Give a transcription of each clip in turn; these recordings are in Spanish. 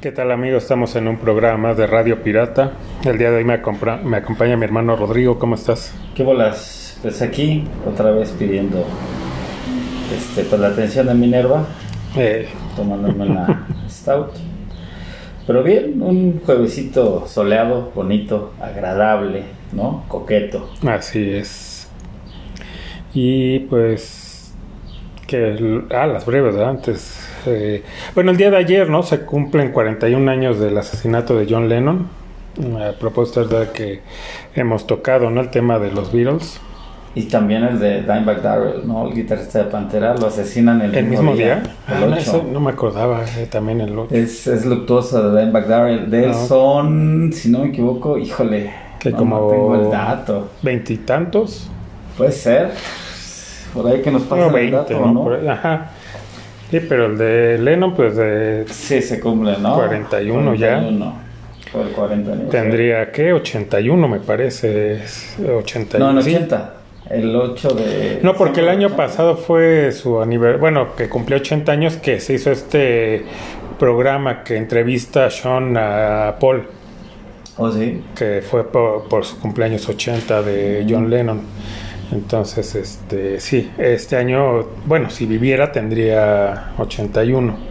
¿Qué tal amigos? Estamos en un programa de Radio Pirata. El día de hoy me, acompaña mi hermano Rodrigo. ¿Cómo estás? ¿Qué bolas? Pues aquí, otra vez pidiendo este, pues, la atención de Minerva, Eh, tomándome una stout. Pero bien, un juevesito soleado, bonito, agradable, ¿no? Coqueto. así es. Y pues... Que, ah, las breves, ¿verdad? Antes... eh, bueno, el día de ayer, ¿no? Se cumplen 41 años del asesinato de John Lennon. Propósito de que hemos tocado, ¿no? El tema de los Beatles. Y también el de Dimebag Darrell, ¿no? El guitarrista de Pantera, lo asesinan el, ¿El mismo día? el Ah, no, 8. eso no me acordaba. eh, también el 8. Es, es luctuoso de Dimebag Darrell. De él Ah. son, si no me equivoco, híjole, Que no, como- no tengo el dato. Veintitantos. Puede ser. Por ahí que nos pasa No, el 20, dato, ¿no? ¿no? Por ajá. Sí, pero el de Lennon, pues de, Sí, se cumple, ¿no? 41 ya. 41. Por el 40 aniversario. tendría que 81, me parece. es 80. No, en sí. 80. El 8 de. No, porque el año pasado fue su aniversario. Bueno, que cumplió 80 años que se hizo este programa que entrevista a Sean a Paul, 80. Oh, sí. que fue por, por su cumpleaños 80 de. John Lennon. Entonces, este, sí, este año, bueno, si viviera tendría 81.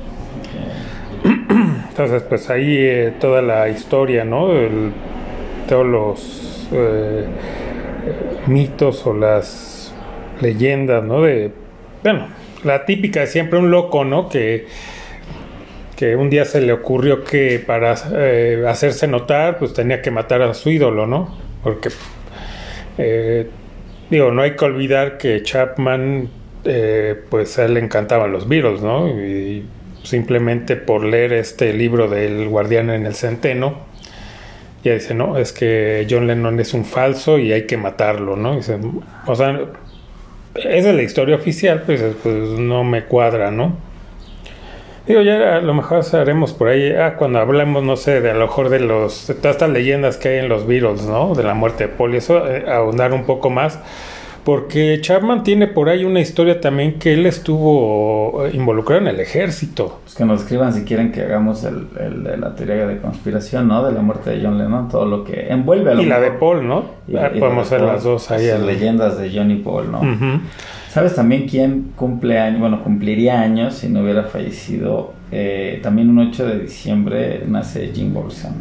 Entonces, pues ahí eh, toda la historia, ¿no? Todos los eh, mitos o las leyendas, ¿no? De, bueno, la típica siempre un loco, ¿no? Que, que un día se le ocurrió que para eh, hacerse notar, pues tenía que matar a su ídolo, ¿no? Porque, digo, no hay que olvidar que Chapman, pues a él le encantaban los Beatles, ¿no? Y simplemente por leer este libro del Guardián en el Centeno, ya dice, no, es que John Lennon es un falso y hay que matarlo, ¿no? Dice, o sea, esa es la historia oficial, pues, pues no me cuadra, ¿no? Digo, ya lo mejor haremos por ahí, ah, cuando hablemos, no sé, de a lo mejor de los, de todas estas leyendas que hay en los Beatles, ¿no? De la muerte de Paul, y eso, eh, ahondar un poco más, porque Chapman tiene por ahí una historia también que él estuvo eh, involucrado en el ejército. Pues que nos escriban si quieren que hagamos el, el de la teoría de conspiración, ¿no? De la muerte de John Lennon, todo lo que envuelve a lo Y la de. Paul, ¿no? Y- Ah, y podemos de hacer Paul, las dos ahí. al- leyendas de John y Paul, ¿no? ¿Sabes también quién cumple años? Bueno, cumpliría años si no hubiera fallecido. Eh, también un 8 de diciembre nace Jim Morrison.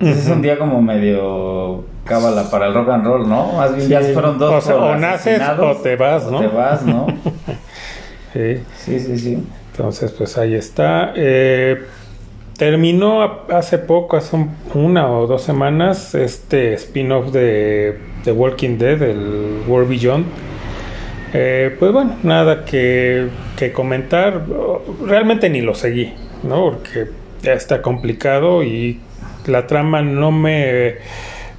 Entonces es un día como medio cábala para el rock and roll, ¿no? Más bien Sí. ya fueron dos O sea, o naces o te vas, o ¿no? te vas, ¿no? Sí. Sí, sí, sí. Entonces, pues ahí está. Eh, terminó hace poco, hace un- una o dos semanas, este spin-off de The Walking Dead, el World Beyond. Eh, pues bueno, nada que, que comentar. Realmente ni lo seguí, ¿no? Porque ya está complicado y la trama no me...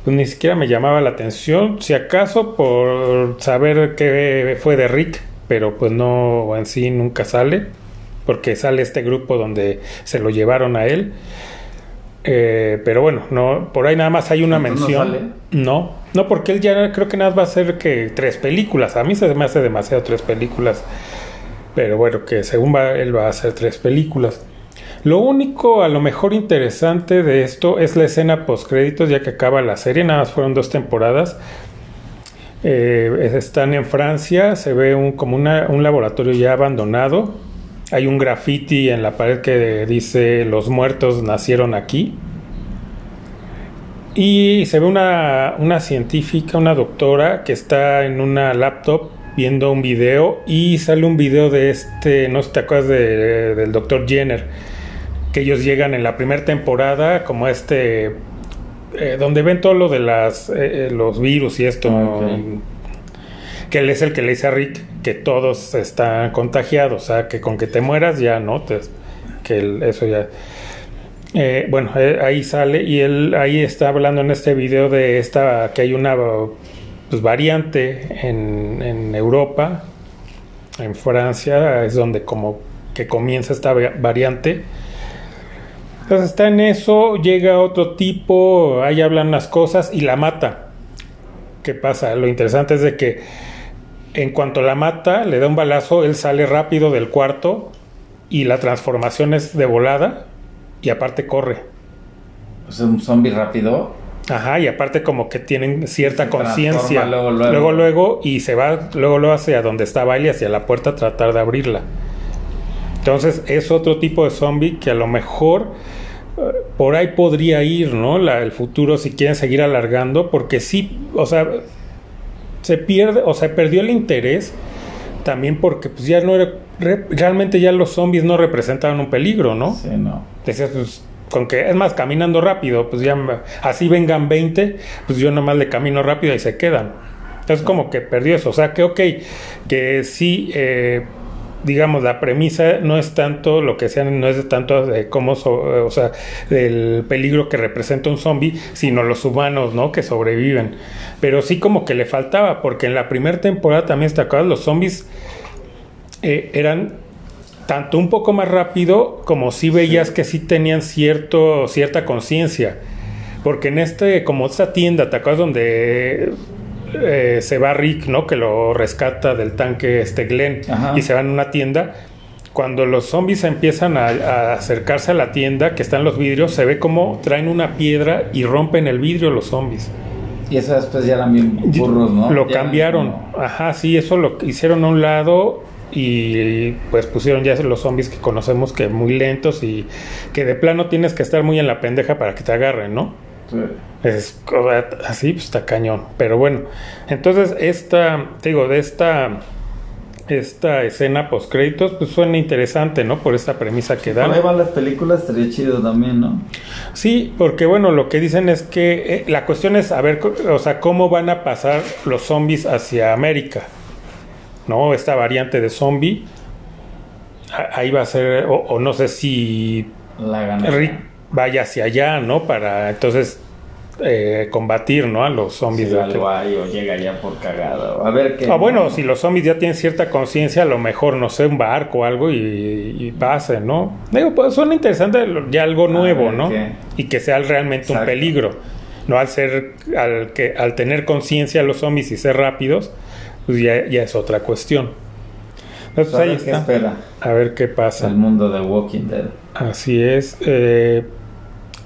pues, ni siquiera me llamaba la atención, si acaso por saber qué fue de Rick, pero pues no en sí nunca sale, porque sale este grupo donde se lo llevaron a él. Eh, pero bueno, no, por ahí nada más hay una ¿Entonces no mención. sale? No, no, porque él ya creo que nada va a hacer que tres películas. A mí se me hace demasiado tres películas. Pero bueno, que según va, él va a hacer tres películas. Lo único a lo mejor interesante de esto es la escena post créditos, ya que acaba la serie, nada más fueron dos temporadas. Eh, están en Francia, se ve como un laboratorio ya abandonado. Hay un graffiti en la pared que dice los muertos nacieron aquí. Y se ve una, una científica, una doctora, que está en una laptop viendo un video y sale un video de este, no sé si te acuerdas de- del doctor Jenner, que ellos llegan en la primera temporada como a este, eh, donde ven todo lo de las, eh, eh, los virus y esto, Ok. que él es el que le dice a Rick que todos están contagiados, o sea, que con que te mueras ya no, te, que el- eso ya... eh, bueno, ahí sale y él ahí está hablando en este video de esta que hay una pues, variante en, en Europa, en Francia, es donde como que comienza esta va- variante. Entonces está en eso, llega otro tipo, ahí hablan las cosas y la mata. ¿Qué pasa? Lo interesante es de que en cuanto la mata, le da un balazo, él sale rápido del cuarto y la transformación es de volada y aparte corre. Sea, un zombie rápido. Ajá, y aparte como que tienen cierta conciencia. luego, luego. luego, luego, y se va luego, luego hacia donde está Bailey, hacia la puerta a tratar de abrirla. Entonces es otro tipo de zombie que a lo mejor eh, por ahí podría ir, ¿no? La, el futuro si quieren seguir alargando, porque sí, o sea, se pierde, o sea, perdió el interés también porque pues ya no era, re- realmente ya los zombies no representaban un peligro, ¿no? Sí, no. Decías, pues, con que es más, caminando rápido, pues ya así vengan 20, pues yo nomás le camino rápido y se quedan. Entonces, como que perdió eso. O sea, que ok, que sí, eh, digamos, la premisa no es tanto lo que sean, no es tanto de cómo, so- o sea, del peligro que representa un zombie, sino los humanos, ¿no? Que sobreviven. Pero sí, como que le faltaba, porque en la primera temporada también, ¿te acuerdas? Los zombies eh, eran tanto un poco más rápido como si veías que sí tenían cierto, cierta conciencia. Porque en este, como esta tienda, ¿te acuerdas donde eh, se va Rick, ¿no? Que lo rescata del tanque este Glenn Ajá. y se van a una tienda. Cuando los zombies empiezan a, a acercarse a la tienda, que están los vidrios, se ve como traen una piedra y rompen el vidrio los zombies. Y eso después ya eran bien burros, ¿no? Lo Ya cambiaron. Ajá, sí, eso lo hicieron a un lado y pues pusieron ya los zombies que conocemos que muy lentos y que de plano tienes que estar muy en la pendeja para que te agarren, ¿no? Es sea, así, pues está cañón. Pero bueno, entonces esta, digo, de esta esta escena post créditos, pues suena interesante, ¿no? Por esta premisa que Por ahí dan. van las películas, estaría chido también, ¿no? Sí, porque bueno, lo que dicen es que eh, la cuestión es saber, co- o sea, cómo van a pasar los zombies hacia América, ¿no? Esta variante de zombie. A- Ahí va a ser, o, o no sé si La. Vaya hacia allá, ¿no? Para entonces eh, combatir, ¿no? A los zombies. De algo hay o llega ya por cagado. A ver qué. Ah, bueno, si los zombies ya tienen cierta conciencia, a lo mejor, no sé, un barco o algo y, y pase, ¿no? Digo, pues suena interesante ya algo nuevo, ¿no? qué. Y que sea realmente un peligro. No al ser, al que, al tener conciencia los zombies y ser rápidos, pues ya, ya es otra cuestión. Entonces, Pues a ahí ver qué está. espera A ver qué pasa. el mundo de Walking Dead. Así es. Eh,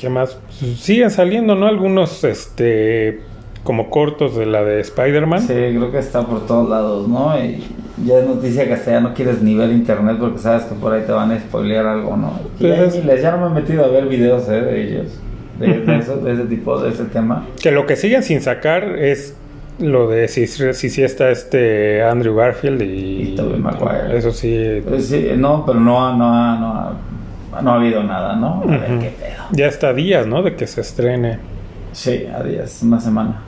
¿Qué más? Pues siguen saliendo, ¿no? Algunos, este, como cortos de la de Spider-Man. Sí, creo que está por todos lados, ¿no? Y ya es noticia que hasta ya no quieres ni ver internet porque sabes que por ahí te van a spoilear algo, ¿no? Y ya, Pues es- miles, ya no me he metido a ver videos ¿eh? de ellos, de, de eso, de ese tipo, de ese tema. Que lo que siguen sin sacar es lo de si si, si está este Andrew Garfield y, Y Tobey Maguire. Eso sí. Pues sí, no, pero no, no, no, no ha habido nada, ¿no? A ver qué pedo. Ya está días, ¿no? De que se estrene. Sí, a días, una semana.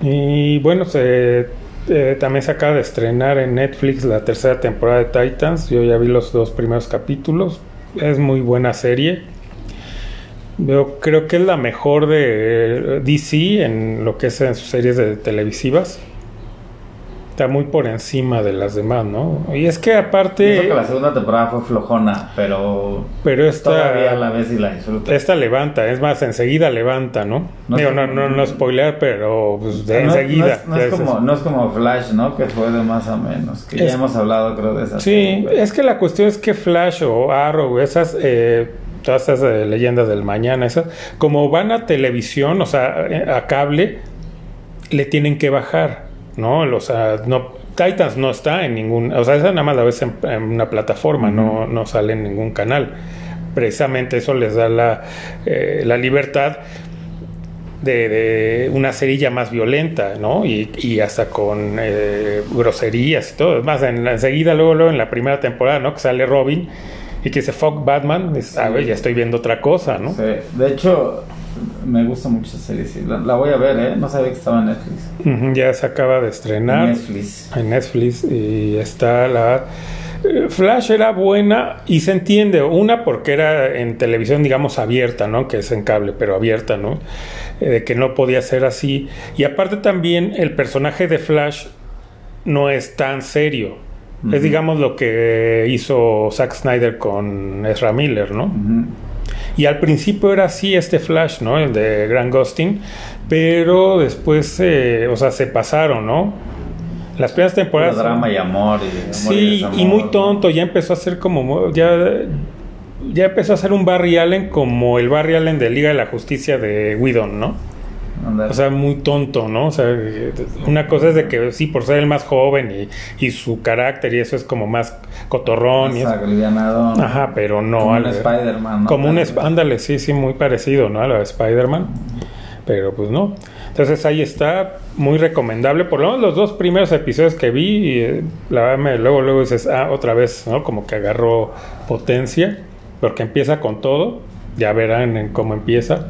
Y bueno, se, eh, también se acaba de estrenar en Netflix la tercera temporada de Titans. Yo ya vi los dos primeros capítulos. Es muy buena serie. Yo creo que es la mejor de eh, DC en lo que es en sus series de televisivas. Está muy por encima de las demás, ¿no? Y es que Yo aparte... creo que la segunda temporada fue flojona, pero Pero esta... todavía la vez y la disfruto. Esta levanta, es más, enseguida levanta, ¿no? No Digo, no, no, no spoilear, pero pues de no, es- enseguida. no es, no como, no es como Flash, ¿no? Que fue de más a menos. Que Es- ya hemos hablado, creo, de esa Sí, es que la cuestión es que Flash o Arrow, esas, eh, todas esas eh, leyendas del mañana, esas, como van a televisión, o sea, eh, a cable, le tienen que bajar, ¿no? O sea, no, Titans no está en ningún, o sea, esa nada más la ves en, en una plataforma, no, no sale en ningún canal. Precisamente eso les da la, eh, la libertad de, de una cerilla más violenta, ¿no? Y, y hasta con eh, groserías y todo. Es más, en, enseguida, luego, luego en la primera temporada, ¿no? Que sale Robin y que dice fuck Batman, dices, a ver, ya estoy viendo otra cosa, ¿no? Sí. De hecho, me gusta mucho esa serie. sí. La, la voy a ver, ¿eh? No sabía que estaba en Netflix. Ya se acaba de estrenar Netflix. en Netflix y está la Flash era buena y se entiende, una porque era en televisión, digamos, abierta, ¿no? Que es en cable, pero abierta, ¿no? Eh, de que no podía ser así. Y aparte también el personaje de Flash no es tan serio. Es, digamos, lo que hizo Zack Snyder con Ezra Miller, ¿no? Y al principio era así este Flash, ¿no? El de Grant Gustin, pero después, eh, o sea, se pasaron, ¿no? Las primeras temporadas... drama y amor. Y amor Sí, y muy tonto, ya empezó a ser como, ya, ya empezó a ser un Barry Allen como el Barry Allen de Liga de la Justicia de Whedon, ¿no? O sea, muy tonto, ¿no? O sea, una cosa es de que sí, por ser el más joven y, y su carácter y eso es como más cotorrón y. Ajá, pero no. Como un al- Spider-Man, ¿no? Como un, ándale, sí, sí, muy parecido, ¿no? A la de Spider-Man. Pero pues no. Entonces ahí está, muy recomendable. Por lo menos los dos primeros episodios que vi, y, eh, la verdad, me, luego, luego dices, ah, otra vez, ¿no? Como que agarró potencia, porque empieza con todo. Ya verán en cómo empieza.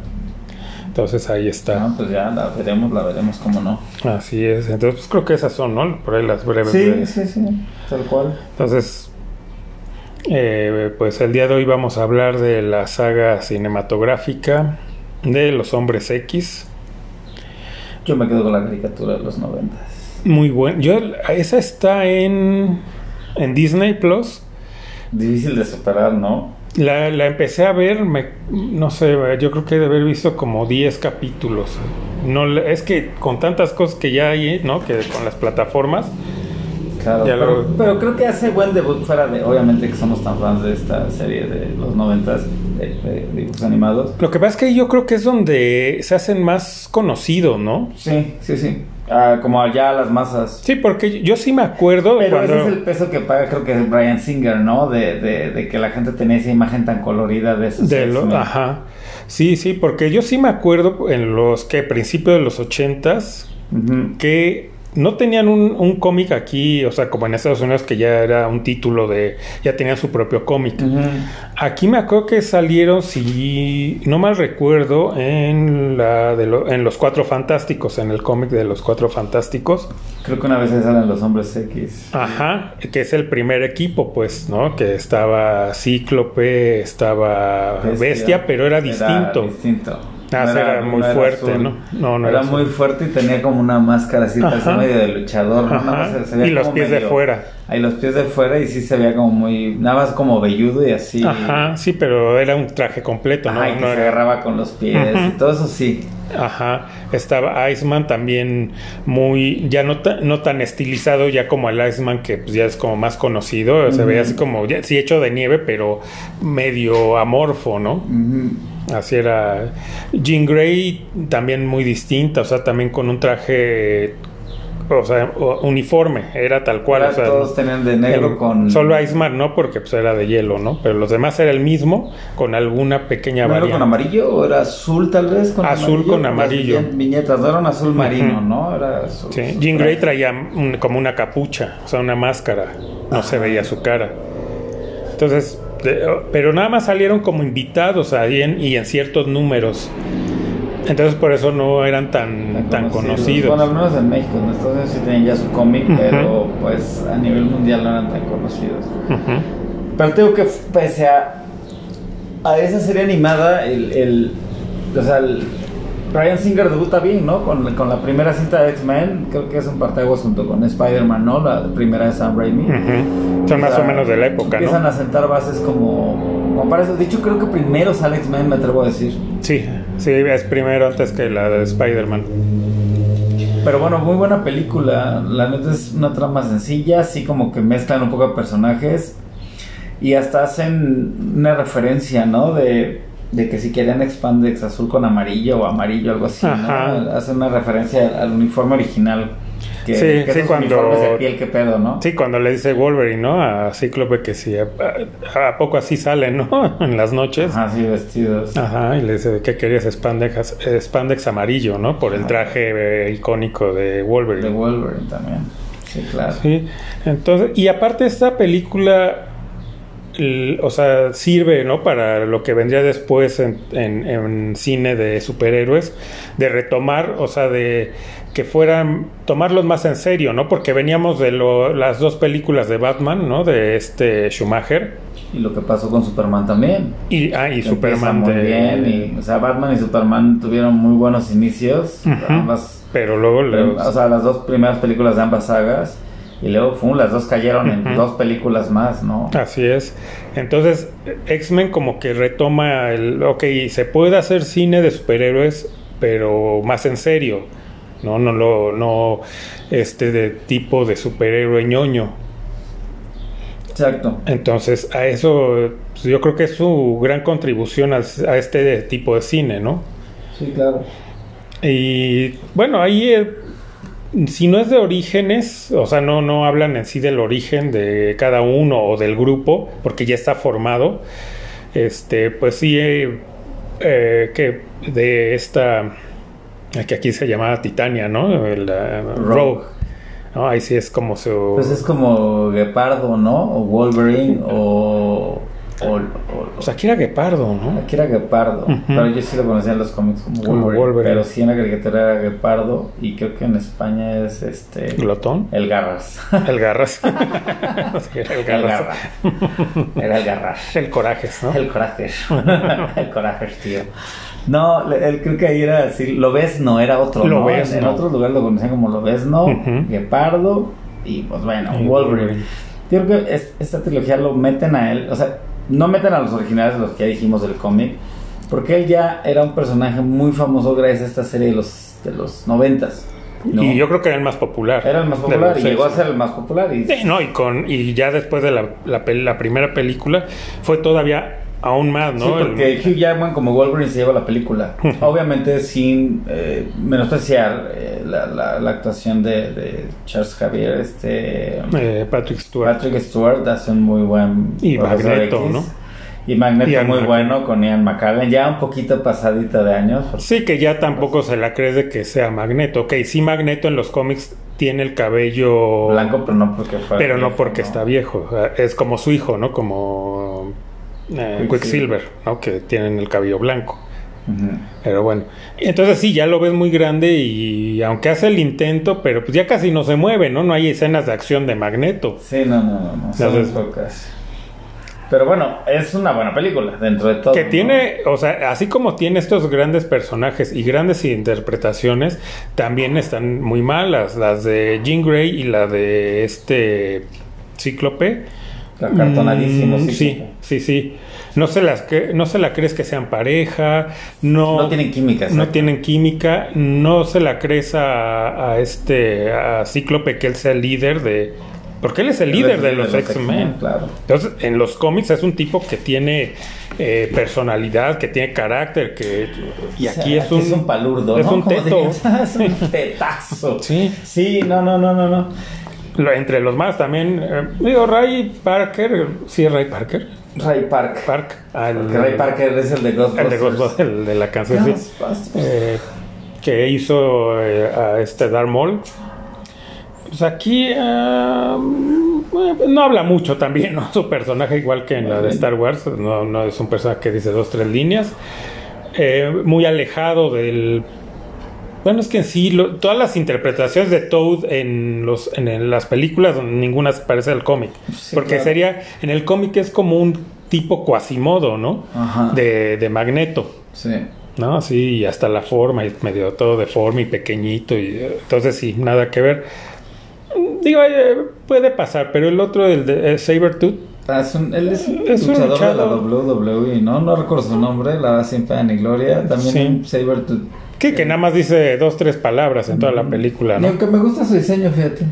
Entonces ahí está. No, pues ya la veremos, la veremos, cómo no. Así es. Entonces, pues creo que esas son, ¿no? Por ahí las breves. Sí, breves. sí, sí, tal cual. Entonces, eh, pues el día de hoy vamos a hablar de la saga cinematográfica de los hombres X. Yo me quedo con la caricatura de los noventas. Muy buen. Yo, esa está en, en Disney Plus. Difícil de superar, ¿no? La, la empecé a ver, me, no sé, yo creo que he de haber visto como 10 capítulos. No, es que con tantas cosas que ya hay, ¿no? Que con las plataformas. Claro, pero, pero creo que hace buen debut fuera de, obviamente que somos tan fans de esta serie de los noventas de, de dibujos animados. Lo que pasa es que yo creo que es donde se hacen más conocidos, ¿no? Sí, sí, sí. Ah, como allá las masas. Sí, porque yo sí me acuerdo Pero cuando... ese es el peso que paga, creo que es Brian Singer, ¿no? De, de, de que la gente tenía esa imagen tan colorida de esos De lo- ajá. Sí, sí, porque yo sí me acuerdo en los que principios de los ochentas que no tenían un, un cómic aquí, o sea, como en Estados Unidos que ya era un título de, ya tenían su propio cómic. Aquí me acuerdo que salieron, si no mal recuerdo, en la de lo- en los Cuatro Fantásticos, en el cómic de los Cuatro Fantásticos. Creo que una vez salen los hombres X. Ajá, que es el primer equipo, pues, ¿no? Que estaba Cíclope, estaba Bestia, pero era distinto. distinto. Ah, sí, era muy fuerte, azul. ¿no? No, no era, era muy fuerte y tenía como una máscara así, Ajá. medio de luchador, ¿no? Ajá. Nada más se- veía Y los como pies de medio- fuera. Ahí los pies de fuera y sí se veía como muy, nada más como velludo y así. Ajá, sí, pero era un traje completo, ¿no? Ajá, y que No se era- agarraba con los pies Ujú. y todo eso sí. Ajá, estaba Iceman también muy, ya no, ta- no tan estilizado ya como el Iceman que pues, ya es como más conocido, se veía así como, ya, sí hecho de nieve, pero medio amorfo, ¿no? Ujú. Así era. Jean Grey también muy distinta, o sea, también con un traje, o sea, uniforme, era tal cual. Era- o sea, todos tenían de negro el- con... Solo Iceman no, porque pues era de hielo, ¿no? Pero los demás era el mismo, con alguna pequeña ¿Negro con variante. amarillo o era azul tal vez? Con Azul con amarillo. viñe- Viñetas, no era un azul marino. ¿no? Era azul. Sí, azul Jean Grey traía un- como una capucha, o sea, una máscara, no se veía su cara. Entonces, pero nada más salieron como invitados ahí en, y en ciertos números. Entonces por eso no eran tan, tan conocidos. Bueno, al menos en México, en Estados Unidos sí tenían ya su cómic, pero pues a nivel mundial no eran tan conocidos. Pero te digo que pese a, a esa serie animada, el, el, o sea, el Brian Singer debuta bien, ¿no? Con, con la primera cinta de X-Men, creo que es un parteaguas junto con Spider-Man, ¿no? La primera de Sam Raimi. Ujú. Son más o menos de la época, Empiezan ¿no? a sentar bases como, como para eso. De hecho, creo que primero sale X-Men, me atrevo a decir. Sí, sí, es primero antes que la de Spider-Man. Pero bueno, muy buena película. La neta es una trama sencilla, así como que mezclan un poco de personajes y hasta hacen una referencia, ¿no? De, de que si querían expandex azul con amarillo o amarillo, algo así, Ajá. ¿no? Hacen una referencia al uniforme original. Que, Sí, que sí, cuando- de piel, qué pedo, ¿no? Sí, cuando le dice Wolverine, ¿no? A Cíclope que sí, a, a poco así sale, ¿no? en las noches. Ajá, sí, vestidos. Ajá, y le dice que querías spandex, spandex amarillo, ¿no? Por el traje eh, icónico de De Wolverine. Wolverine también. Sí, claro. Sí, entonces, y aparte esta película o sea, sirve, ¿no? Para lo que vendría después en, en- en cine de superhéroes, de retomar, o sea, de que fueran, tomarlos más en serio, ¿no? Porque veníamos de lo- las dos películas de Batman, ¿no? De este Schumacher Y lo que pasó con Superman también. y, ah, y Superman muy de... bien. Y, o sea, Batman y Superman tuvieron muy buenos inicios. Ambas, Pero luego... los- o sea, las dos primeras películas de ambas sagas. Y luego, fum, las dos cayeron en dos películas más, ¿no? Así es. Entonces, X-Men como que retoma el, ok, se puede hacer cine de superhéroes, pero más en serio, no, no lo, no, este de tipo de superhéroe ñoño. Exacto. Entonces, a eso, pues, yo creo que es su gran contribución al- a este tipo de cine, ¿no? Sí, claro. Y bueno, ahí eh, si no es de orígenes, o sea, no, no hablan en sí del origen de cada uno o del grupo, porque ya está formado. Este, pues sí, eh, eh, que de esta que aquí se llamaba Titania, ¿no? El, eh, Rogue. ¿no? Ahí sí es como su Pues es como Gepardo, ¿no? O Wolverine o... O, o- pues aquí era Guepardo, ¿no? Aquí era Gepardo, Ujú. pero yo sí lo conocía en los cómics como Como Wolverine, Wolverine. pero sí en la caricatura era Gepardo y creo que en España es este Glotón. el Garras. El Garras. Sí, era el El Garras. Garras. Era el Garras. El Corajes, ¿no? El coraje. el coraje, tío. No, él creo que ahí era así, lo ves no, era otro, ¿no? En- En, Lobezno. otros lugares lo conocían como lo ves no. Gepardo y pues bueno, Wolverine. Wolverine. Yo creo que es- esta trilogía lo meten a él, o sea, no meten a los originales, los que ya dijimos del cómic, porque él ya era un personaje muy famoso gracias a esta serie de los, de los noventas. ¿no? Y yo creo que era el más popular. Era el más de popular y llegó a ser el más popular. Y, Sí, no, y, con, y ya después de la, la, la primera película fue todavía aún más, ¿no? Sí, porque El- Hugh Jackman como Wolverine se lleva la película. Obviamente sin eh, menospreciar eh, la, la- la actuación de, de Charles Javier, este eh, Patrick Stewart. Patrick Stewart hace un muy buen Y Magneto. ¿no? Y Magneto Ian muy bueno con Ian McCallan, ya un poquito pasadita de años. Sí, que ya tampoco se la crees de que sea Magneto. Ok, sí, Magneto en los cómics tiene el cabello Blanco, pero no porque fue pero no porque está viejo. Es como su hijo, ¿no? Como eh, Quicksilver. ¿no? Que tienen el cabello blanco. Pero bueno, entonces sí, ya lo ves muy grande y aunque hace el intento, pero pues ya casi no se mueve, ¿no? No hay escenas de acción de Magneto. Sí, no, no, no, no, son pocas. Pero bueno, es una buena película dentro de todo. Que ¿no? tiene, o sea, así como tiene estos grandes personajes y grandes interpretaciones, también están muy malas. Las de Jean Grey y la de este Cíclope. Acartonadísimo, Mm, sí. sí, sí, sí. No se las no se la crees que sean pareja, no, No tienen química, no tienen química, no se la crees a, a este a Cíclope que él sea el líder de porque él es el líder de los X-Men. Claro. Entonces, en los cómics es un tipo que tiene eh, personalidad, que tiene carácter, que y O sea, aquí es un, palurdo, es ¿no? un teto. dirías, es un tetazo. Sí. Sí, no, no, no, no, no. Entre los más también, eh, digo, Ray Parker, sí es Ray Parker, Ray Park. Park, Ray Parker es el de Ghostbusters. el de Ghostbusters, el de la canción. Ghostbusters. Eh, que hizo eh, a este Darth Maul. Pues aquí ah, no habla mucho también, ¿no? Su personaje, igual que en la de Star Wars, no, no es un personaje que dice dos, tres líneas. Muy alejado del. Bueno, es que en sí, lo- todas las interpretaciones de Toad en, los, en, las películas, ninguna se parece al cómic. Sí, porque claro. sería, en el cómic es como un tipo cuasimodo, ¿no? Ajá. De, de Magneto. Sí. ¿no? Sí, y hasta la forma, y medio todo deforme y pequeñito, y entonces sí, nada que ver. Digo, eh, puede pasar, pero el otro, el de eh, Sabertooth, Ah, es un- él es un Es un luchador de la. WWE, ¿no? No recuerdo su nombre, la sin pena ni gloria. También Sí. Sabertooth. que, que nada más dice dos, tres palabras en toda la película, Y ¿no? aunque me gusta su diseño, fíjate.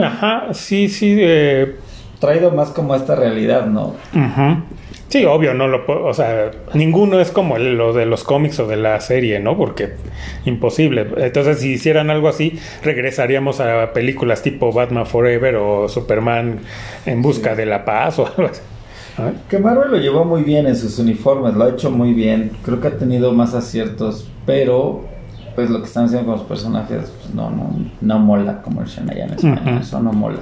Ajá, sí, sí, eh, Traído más como a esta realidad, ¿no? ujú. Sí, obvio, no lo puedo, o sea, ninguno es como el- lo de los cómics o de la serie, ¿no? Porque imposible. Entonces, si hicieran algo así, regresaríamos a películas tipo Batman Forever o Superman en busca de la paz o algo así. ¿Ah? Que Marvel lo llevó muy bien en sus uniformes, lo ha hecho muy bien. Creo que ha tenido más aciertos, pero pues lo que están haciendo con los personajes pues, no, no, no mola como dicen allá en España. Ujú. Eso no mola.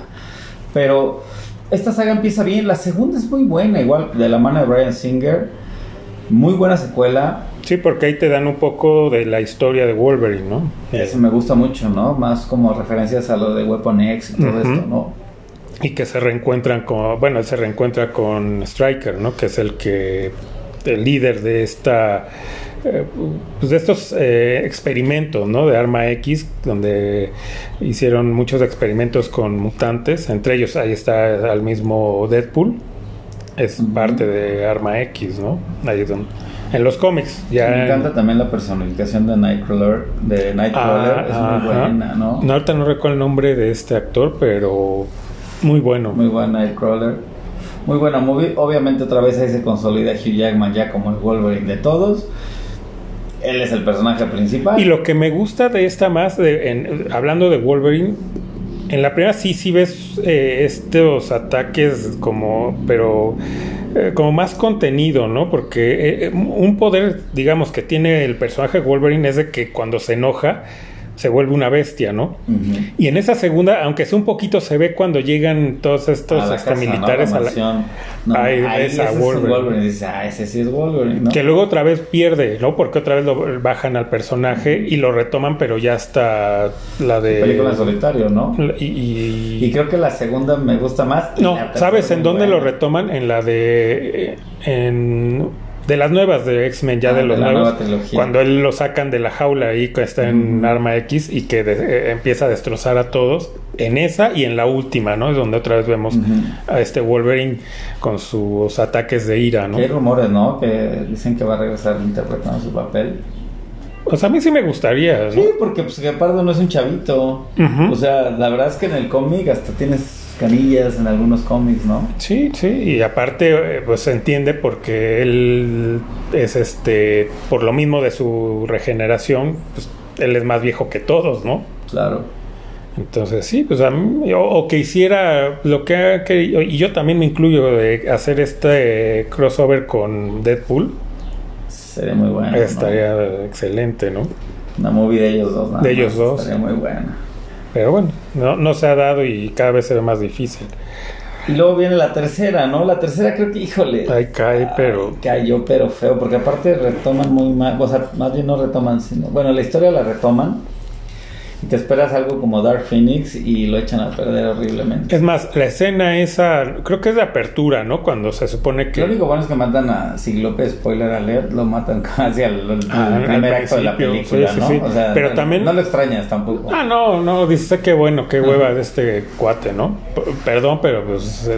Pero esta saga empieza bien. La segunda es muy buena, igual de la mano de Brian Singer. Muy buena secuela. Sí, porque ahí te dan un poco de la historia de Wolverine, ¿no? Eso me gusta mucho, ¿no? Más como referencias a lo de Weapon X y todo esto, ¿no? Y que se reencuentran con, bueno, él se reencuentra con Striker, ¿no? Que es el que, el líder de esta, eh, pues de estos eh, experimentos, ¿no? De Arma X, donde hicieron muchos experimentos con mutantes, entre ellos ahí está al mismo Deadpool, es parte de Arma X, ¿no? Ahí es donde, en los cómics, ya. Me encanta también la personificación de Nightcrawler, de Nightcrawler, Ah, es muy buena, ¿no? No, ahorita no recuerdo el nombre de este actor, pero muy bueno. Muy buena Nightcrawler. Muy buena movie. Obviamente otra vez ahí se consolida Hugh Jackman ya como el Wolverine de todos. Él es el personaje principal. Y lo que me gusta de esta más, de, en- hablando de Wolverine, en la primera sí, sí ves eh, estos ataques como, pero eh, como más contenido, ¿no? Porque eh, un poder, digamos, que tiene el personaje Wolverine es de que cuando se enoja se vuelve una bestia, ¿no? Y en esa segunda, aunque sea un poquito, se ve cuando llegan todos estos A la hasta casa, militares ¿no? a la-. No, Ahí ahí ves a ese es Wolverine. Wolverine. Dices, ah, ese sí es Wolverine, ¿no? Que luego otra vez pierde, ¿no? Porque otra vez lo bajan al personaje y lo retoman, pero ya está la de... Película en solitario, ¿no? Y, y- Y creo que la segunda me gusta más. no, la ¿sabes es en dónde lo retoman? En la de... En, de las nuevas de X-Men, ya Ah, de de los la nuevos. Cuando él lo sacan de la jaula ahí que está en Ujú. Arma X y que de- eh, empieza a destrozar a todos. En esa y en la última, ¿no? Es donde otra vez vemos a este Wolverine con sus ataques de ira, ¿no? Que hay rumores, ¿no? Que dicen que va a regresar interpretando su papel. Sea, a mí sí me gustaría, ¿no? Sí, porque pues Gepardo no es un chavito. O sea, la verdad es que en el cómic hasta tienes canillas en algunos cómics, ¿no? Sí, sí, y aparte eh, pues se entiende porque él es este, por lo mismo de su regeneración, pues él es más viejo que todos, ¿no? Claro. Entonces sí, pues a mí, o, o que hiciera lo que ha querido, y yo también me incluyo de hacer este crossover con Deadpool, Sería muy bueno. ¿no? estaría excelente, ¿no? Una movie de ellos dos, nada De ellos más, dos. Estaría muy buena. Pero bueno, no, no se ha dado y cada vez se ve más difícil. Y luego viene la tercera, ¿no? La tercera creo que, híjole. Ahí cae, pero... Ay, cayó, pero feo, porque aparte retoman muy mal, o sea, más bien no retoman, sino, bueno, la historia la retoman y te esperas algo como Dark Phoenix y lo echan a perder horriblemente. Es más, la escena esa, creo que es de apertura, ¿no? Cuando se supone que... Lo único bueno es que matan a Cíclope, spoiler alert, lo matan casi al, Ah, al primer acto de la película, sí, sí, ¿no? sí. O sea, Pero no, también- no lo extrañas tampoco. Ah, no, no, dice que bueno, qué hueva de este cuate, ¿no? P- Perdón, pero pues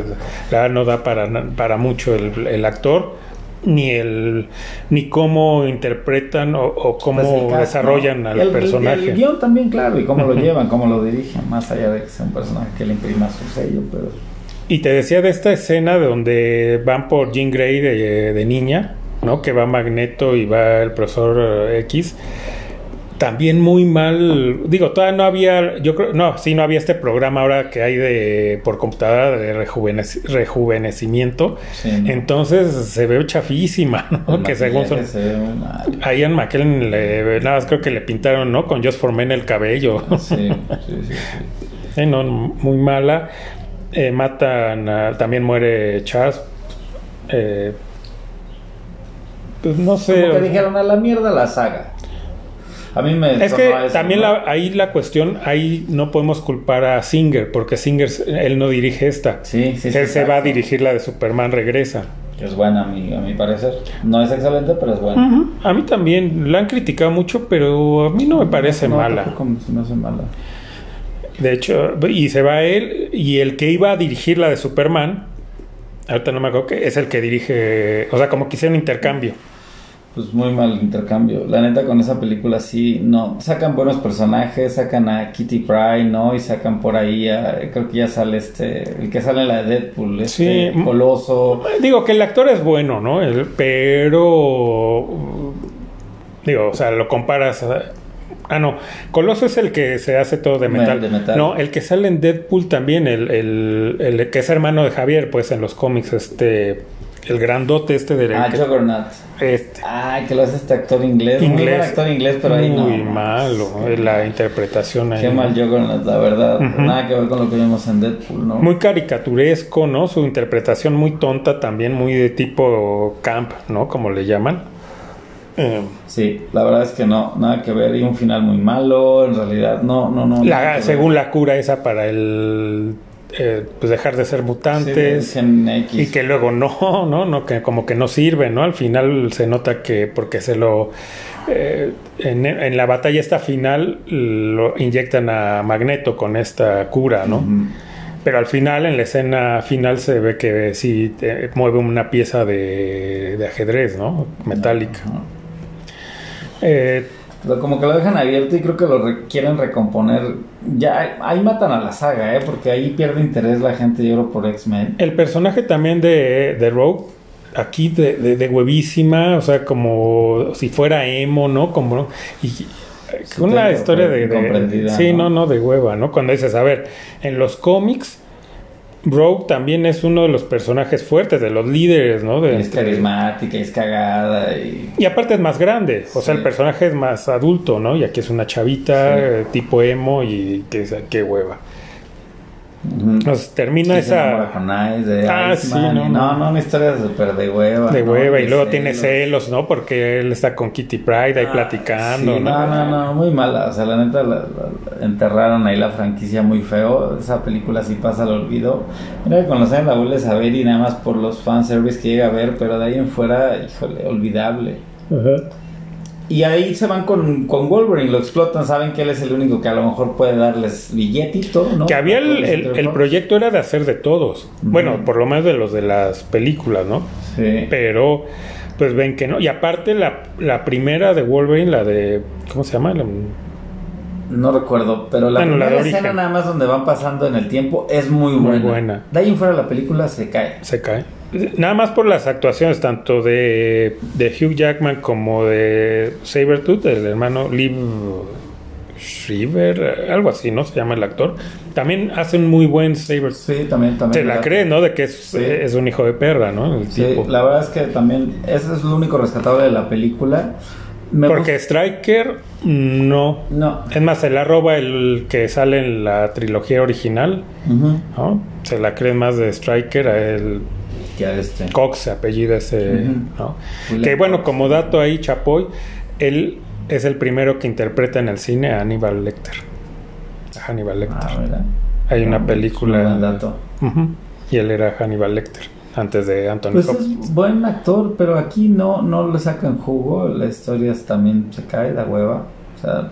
la verdad no da para, para mucho el, el actor, ni el ni cómo interpretan o, o cómo Pues el cast, desarrollan al el, el- personaje. El, guion también, claro, y cómo lo llevan, cómo lo dirigen, más allá de que sea un personaje que le imprima su sello, pero... Y te decía de esta escena de donde van por Jean Grey de, de niña, ¿no? Que va Magneto y va el profesor eh, X. También muy mal, digo, todavía no había, yo creo, no, sí, no había este programa ahora que hay de por computadora de rejuvenec- rejuvenecimiento. Sí, ¿no? Entonces se ve chafísima, ¿no? El que según son... se ve. A Ian McKellen le, nada más creo que le pintaron, ¿no? Con Just for Men el cabello. Sí, sí, sí, sí. Sí, no, muy mala. Eh, matan, a- también muere Charles. Eh, pues no sé. Como que dijeron a la mierda la saga. A mí me. Es que eso, también ¿no? la- ahí la cuestión, ahí no podemos culpar a Singer, porque Singer, él no dirige esta. Sí, sí, sí, él se va a dirigir la de Superman Regresa. Es buena a mi, a mi parecer. No es excelente, pero es buena. A mí también, la han criticado mucho, pero a mí no me parece No, mala. se me hace mala. De hecho, y se va él, y el que iba a dirigir la de Superman, ahorita no me acuerdo que es el que dirige, o sea, como que hicieron intercambio. Pues muy mal intercambio. La neta, con esa película sí, no. Sacan buenos personajes, sacan a Kitty Pryde, ¿no? Y sacan por ahí a. Creo que ya sale este. El que sale en la de Deadpool, este. Sí. Coloso. Digo que el actor es bueno, ¿no? El- pero. Digo, o sea, lo comparas. a- ah, no. Coloso es el que se hace todo de Me- metal. de metal. No, el que sale en Deadpool también, el, el, el que es hermano de Javier, pues en los cómics, este. El grandote este de Ah, Juggernaut. este. Ay, que lo hace este actor inglés. Muy buen actor inglés, pero ahí no. muy malo eh, la interpretación ahí. Qué mal Juggernaut, la verdad. Nada que ver con lo que vimos en Deadpool, ¿no? Muy caricaturesco, ¿no? Su interpretación muy tonta, también muy de tipo camp, ¿no? Como le llaman. Eh, Sí, la verdad es que no, nada que ver. Y un final muy malo, en realidad. No, no, no. la, según ver. la cura esa para el eh, pues dejar de ser mutantes y que luego no, no, no, que como que no sirve, ¿no? Al final se nota que porque se lo eh, en, en la batalla esta final lo inyectan a Magneto con esta cura, ¿no? Pero al final, en la escena final, se ve que sí eh, mueve una pieza de, de ajedrez, ¿no? Metálica. Eh, Pero como que lo dejan abierto y creo que lo re- quieren recomponer. Ya ahí matan a la saga, ¿eh? Porque ahí pierde interés la gente, yo creo, por X-Men. el personaje también de, de Rogue, aquí de, de- de huevísima, o sea, como si fuera emo, ¿no? Como, y, una historia de, de- Sí, no, no, de hueva, ¿no? Cuando dices, a ver, en los cómics. Rogue también es uno de los personajes fuertes, de los líderes, ¿no? De, es carismática, es cagada y... Y aparte es más grande, o sea, el personaje es más adulto, ¿no? Y aquí es una chavita, Sí. eh, tipo emo, y que qué hueva. Entonces termina Y esa con Ice, de Ah, sí, no, y no. no, una historia súper de hueva. de ¿no? hueva, y De luego tiene celos. ¿no? Porque él está con Kitty Pride ahí Ah, platicando, sí, ¿no? no, no, no, muy mala. O sea, la neta, la- la- enterraron ahí la franquicia muy feo. Esa película sí pasa al olvido. Mira que con los años la vuelves a ver y nada más por los fanservice que llega a ver, pero de ahí en fuera, híjole, olvidable. Ajá. Y ahí se van con, con Wolverine, lo explotan, saben que él es el único que a lo mejor puede darles billetito, ¿no? Que había el, el- el proyecto era de hacer de todos. Bueno, por lo menos de los de las películas, ¿no? Sí. Pero, pues ven que no. Y aparte, la, la primera de Wolverine, la de. ¿Cómo se llama? La- No recuerdo, pero la Bueno, la primera de escena nada más donde van pasando en el tiempo es muy Muy buena. buena. De ahí en fuera la película se cae. se cae. Nada más por las actuaciones tanto de, de Hugh Jackman como de Sabertooth, el hermano Liv Shriver, algo así, ¿no? Se llama el actor. También hace un muy buen Sabertooth. Sí, también, también. Te la crees, ¿no? De que es, Sí. es un hijo de perra, ¿no? El Sí, tipo. la verdad es que también eso es lo único rescatable de la película. Me Porque Striker, no. no. Es más, se la roba el que sale en la trilogía original. ¿no? Se la creen más de Striker a el Este. Cox, se apellida ese, Que bueno, como dato ahí, Chapoy, él es el primero que interpreta en el cine a Hannibal Lecter. A Hannibal Lecter. Ah, ¿verdad? Hay una Ah, película. dato. Y él era Hannibal Lecter, antes de Anthony Pues Hopkins. es buen actor, pero aquí no, no le sacan jugo. La historia también se cae, la hueva. O sea,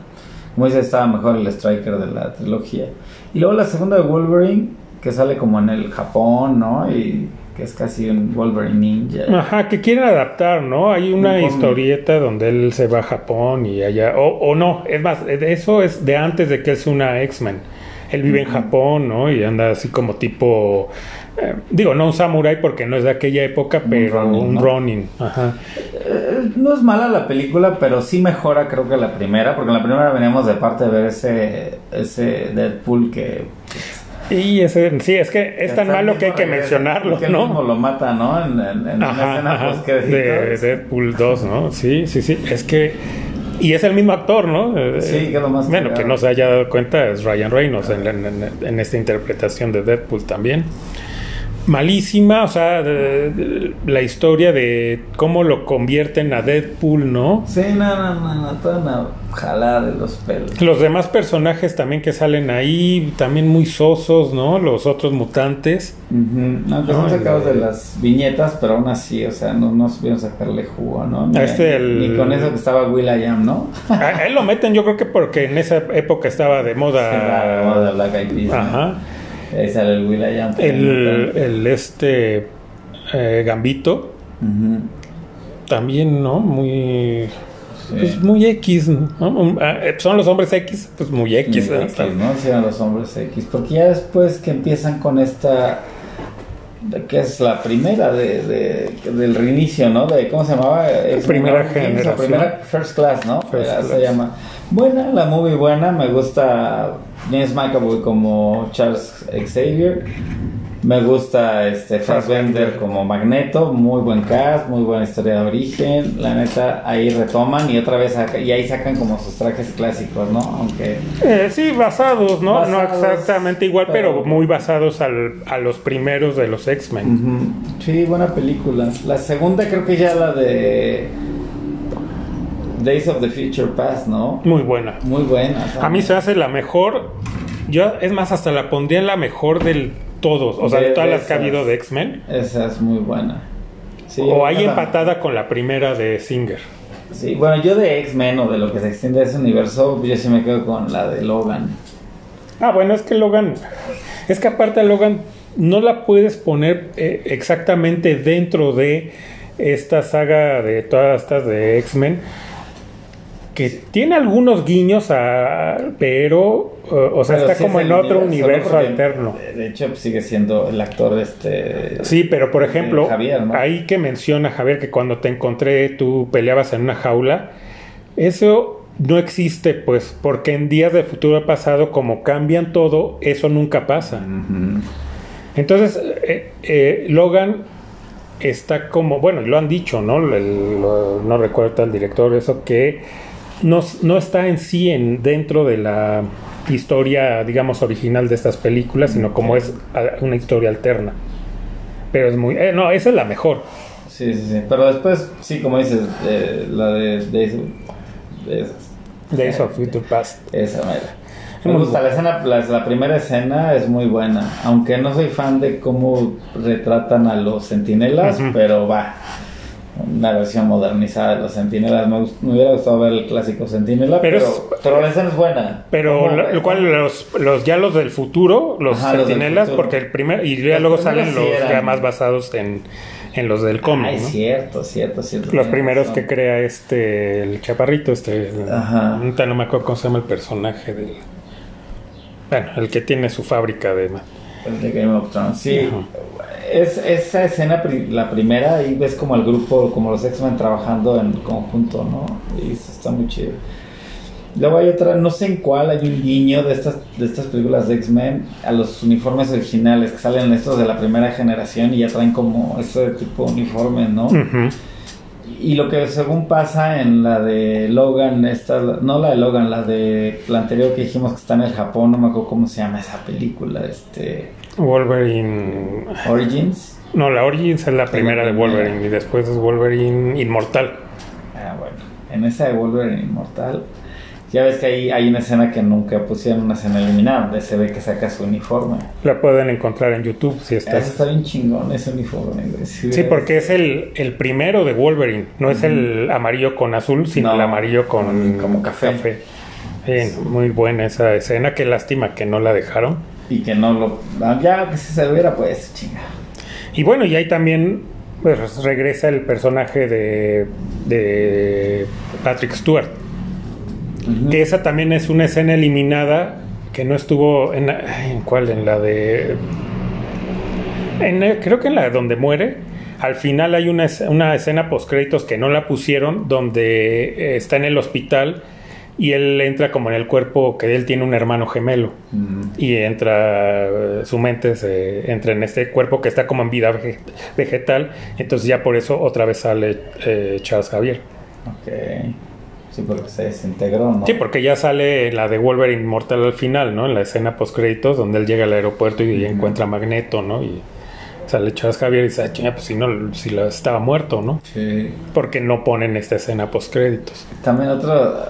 como dice, estaba mejor el Striker de la trilogía. Y luego la segunda de Wolverine, que sale como en el Japón, ¿no? Y que es casi un Wolverine ninja. Ajá, que quieren adaptar, ¿no? Hay una Un historieta donde él se va a Japón y allá, o, o no, es más, eso es de antes de que él sea una X-Men. Él vive en Japón, ¿no? Y anda así como tipo, eh, digo, no un samurái porque no es de aquella época, Un pero Ronin, un ¿no? Ronin. Ajá. Eh, no es mala la película, pero sí mejora creo que la primera, porque en la primera veníamos de parte de ver ese, ese Deadpool que... Y ese, sí, es que es tan malo que hay que mencionarlo, que él mismo ¿no? lo mata, ¿no? En, en, en una Ajá, escena ajá, post-créditos. de Deadpool 2, ¿no? Sí, sí, sí, es que... Y es el mismo actor, ¿no? Eh, Sí, que es lo más Bueno, cagado. que no se haya dado cuenta es Ryan Reynolds en- en esta interpretación de Deadpool también. Malísima, o sea, de- de- la historia de cómo lo convierten a Deadpool, ¿no? Sí, no, no, no, no, toda una jalada de los pelos. Los demás personajes también que salen ahí, también muy sosos, ¿no? Los otros mutantes. Ujú, Aunque son No, sacados el- de las viñetas, pero aún así, o sea, no, no supieron sacarle jugo, ¿no? Ni, este el- ni con eso que estaba Will.i.am, ¿no? A él lo meten, yo creo que porque en esa época estaba de moda. la moda Black Eyed Peas, ¿no? Ahí sale el Will.i.am. El, el este eh, Gambito también, ¿no? Muy. Sí. Pues muy X, ¿no? Ah, eh, Son los hombres X, pues muy X. Muy. X, ¿no? Sí, eran los hombres X. Porque ya después que empiezan con esta. que es la primera de, de- del reinicio, ¿no? De, ¿Cómo se llamaba? Primera o generación. primera First Class, ¿no? First se llama. Buena, la movie buena. Me gusta James McAvoy como Charles Xavier. Me gusta este Fassbender como Magneto, muy buen cast, muy buena historia de origen. La neta, ahí retoman y otra vez saca- y ahí sacan como sus trajes clásicos, ¿no? Aunque Eh, sí, basados, ¿no? no exactamente igual, pero, pero- muy basados al- a los primeros de los X-Men. Sí, buena película. La segunda creo que ya la de Days of the Future Past, ¿no? Muy buena. Muy buena. A mí se hace la mejor. Yo, es más, hasta la pondría en la mejor del todos. O sea, de, todas de las que ha habido de X-Men. Esa es muy buena. Sí, o ojalá. empatada con la primera de Singer. Sí, bueno, yo de X-Men o de lo que se extiende a ese universo, yo sí me quedo con la de Logan. Ah, bueno, es que Logan. Es que aparte a Logan no la puedes poner eh, exactamente dentro de esta saga de todas estas de X-Men. Que tiene algunos guiños, a, pero. eh, o sea, Pero está sí como es en otro universo, alterno. De hecho, pues, sigue siendo el actor de este. Sí, pero por ejemplo, Javier, ¿no? ahí que menciona Javier que cuando te encontré tú peleabas en una jaula, eso no existe, pues, porque en días del futuro pasado, como cambian todo, eso nunca pasa. Entonces, eh, eh, Logan está como, bueno, lo han dicho, ¿no? El- no recuerdo el director, eso que no, no está en sí en, dentro de la historia, digamos, original de estas películas, sino como es una historia alterna. Pero es muy... eh, no, esa es la mejor. Sí, sí, sí. Pero después, sí, como dices, eh, la de. de, de- Days of Future Past. Esa mera. Me gusta la escena, la, la primera escena es muy buena, aunque no soy fan de cómo retratan a los sentinelas, pero va, una versión modernizada de los sentinelas. Me, me hubiera gustado ver el clásico sentinela, Pero pero, pero, la escena es buena. Pero ¿Cómo- lo, lo cual los, los ya los del futuro, los Ajá, los futuro. porque el primer y ya Los luego salen los eran- ya más basados en, en los del Ah, cómic, es ¿no? cierto, cierto, cierto. Los primeros razón. que crea este el chaparrito, este Ajá. no me acuerdo cómo se llama el personaje del bueno, el que tiene su fábrica de El de Game of Thrones, sí. Ajá. Es, esa escena, la primera, ahí ves como el grupo, como los X-Men trabajando en conjunto, ¿no? Y eso está muy chido. Luego hay otra, no sé en cuál, hay un guiño de estas, de estas películas de X-Men a los uniformes originales que salen estos de la primera generación y ya traen como ese tipo de uniforme, ¿no? Ujú. Y lo que según pasa en la de Logan, esta, no la de Logan, la de la anterior que dijimos que está en el Japón, no me acuerdo cómo se llama esa película, este Wolverine Origins. no, la Origins es la primera de Wolverine y después es Wolverine Inmortal. Ah, bueno, en esa de Wolverine Inmortal, ya ves que ahí hay una escena que nunca pusieron una escena eliminada, donde se ve que saca su uniforme. La pueden encontrar en YouTube si Eso estás está bien chingón, ese uniforme. Si Sí, porque es el, el primero de Wolverine, no es el amarillo con azul, sino No, el amarillo con como café. Sí, muy buena esa escena, qué lástima que no la dejaron. Y que no lo... ah, Ya, que si se hubiera pues, chinga. Y bueno, y ahí también pues, regresa el personaje de, de Patrick Stewart, Que esa también es una escena eliminada que no estuvo en, ¿en cuál, en la de... En, el- creo que en la de donde muere. Al final hay una, una escena post créditos que no la pusieron, donde eh, está en el hospital y él entra como en el cuerpo que él tiene un hermano gemelo. Y entra, eh, su mente se entra en este cuerpo que está como en vida vege- vegetal. Entonces ya por eso otra vez sale eh, Charles Javier. Ok. Sí, porque se desintegró, ¿no? Sí, porque ya sale la de Wolverine Mortal al final, ¿no? En la escena post créditos donde él llega al aeropuerto y encuentra a Magneto, ¿no? Y sale Charles Javier y dice, "Ah, pues si no, si la, estaba muerto, ¿no? Sí. Porque no ponen esta escena post créditos. También otro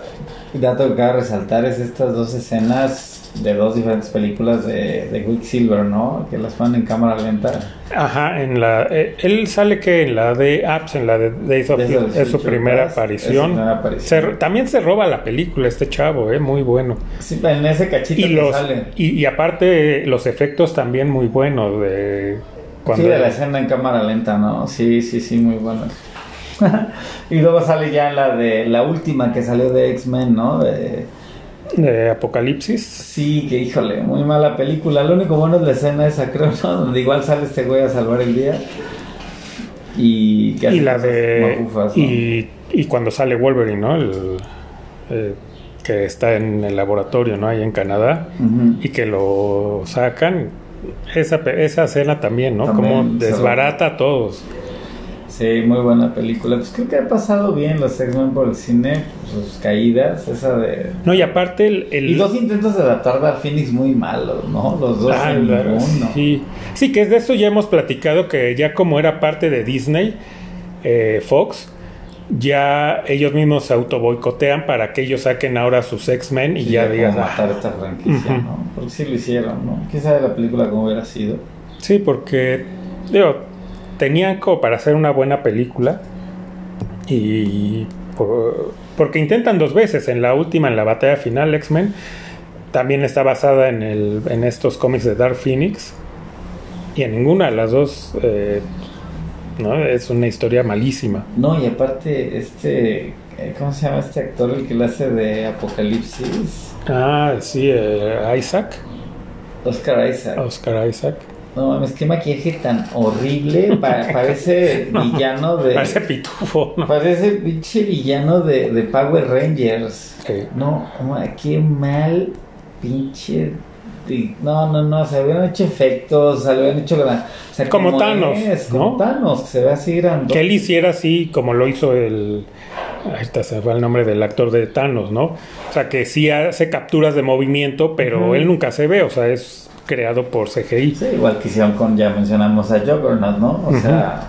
dato que cabe resaltar es estas dos escenas de dos diferentes películas de, de Quicksilver, ¿no? Que las ponen en cámara lenta. Ajá, en la, eh, él sale que en la de Apps, en la de Days of Days of es su primera aparición. es su primera aparición. Se- también se roba la película este chavo, eh, muy bueno. Sí, en ese cachito Y que los sale. y, y aparte los efectos también muy buenos de cuando Sí, de la escena en cámara lenta, ¿no? Sí, sí, sí, muy buenas. y luego sale ya la de la última que salió de X-Men, ¿no? De, de Apocalipsis. sí, que híjole, muy mala película. Lo único bueno es la escena esa, creo, ¿no? Donde igual sale este güey a salvar el día. Y que Y la de mafufas, ¿no? y, y cuando sale Wolverine, ¿no? El, eh, que está en el laboratorio, ¿no? Ahí en Canadá y que lo sacan. esa, esa escena también, ¿no? También Como desbarata a todos. Sí, muy buena película. Pues creo que ha pasado bien los X-Men por el cine, sus caídas, esa de... No, y aparte el... el- Y dos intentos de adaptar Dark Phoenix muy malos, ¿no? Los dos Ah, en la- ninguno. sí. sí, que de eso ya hemos platicado que ya como era parte de Disney, eh, Fox, ya ellos mismos se auto boicotean para que ellos saquen ahora sus X-Men y Sí, ya como digas, ah, matar esta franquicia. ¿no? Porque sí lo hicieron, ¿no? ¿Quién sabe la película cómo hubiera sido? Sí, porque digo, tenían como para hacer una buena película y por- porque intentan dos veces, en la última, en la batalla final, X-Men, también está basada en, el, en estos cómics de Dark Phoenix y en ninguna de las dos eh, ¿no? es una historia malísima. No, y aparte, este... eh, ¿Cómo se llama este actor el que lo hace de Apocalipsis? Ah, sí, eh, Isaac, Oscar Isaac. Oscar Isaac. No mames, qué maquillaje tan horrible. pa- parece villano de. Parece pitufo, ¿no? Parece pinche villano de, de Power Rangers. Sí. No, qué mal pinche. No, no, no, se habían hecho efectos, se habían hecho gran. o sea, Como Thanos, es, como ¿no? Thanos, que se ve así grande. que él hiciera así como lo hizo el está se fue el nombre del actor de Thanos, ¿no? O sea que sí hace capturas de movimiento, pero él nunca se ve, o sea, es creado por CGI. Sí, igual que hicieron con, ya mencionamos a Juggernaut, ¿no? O sea,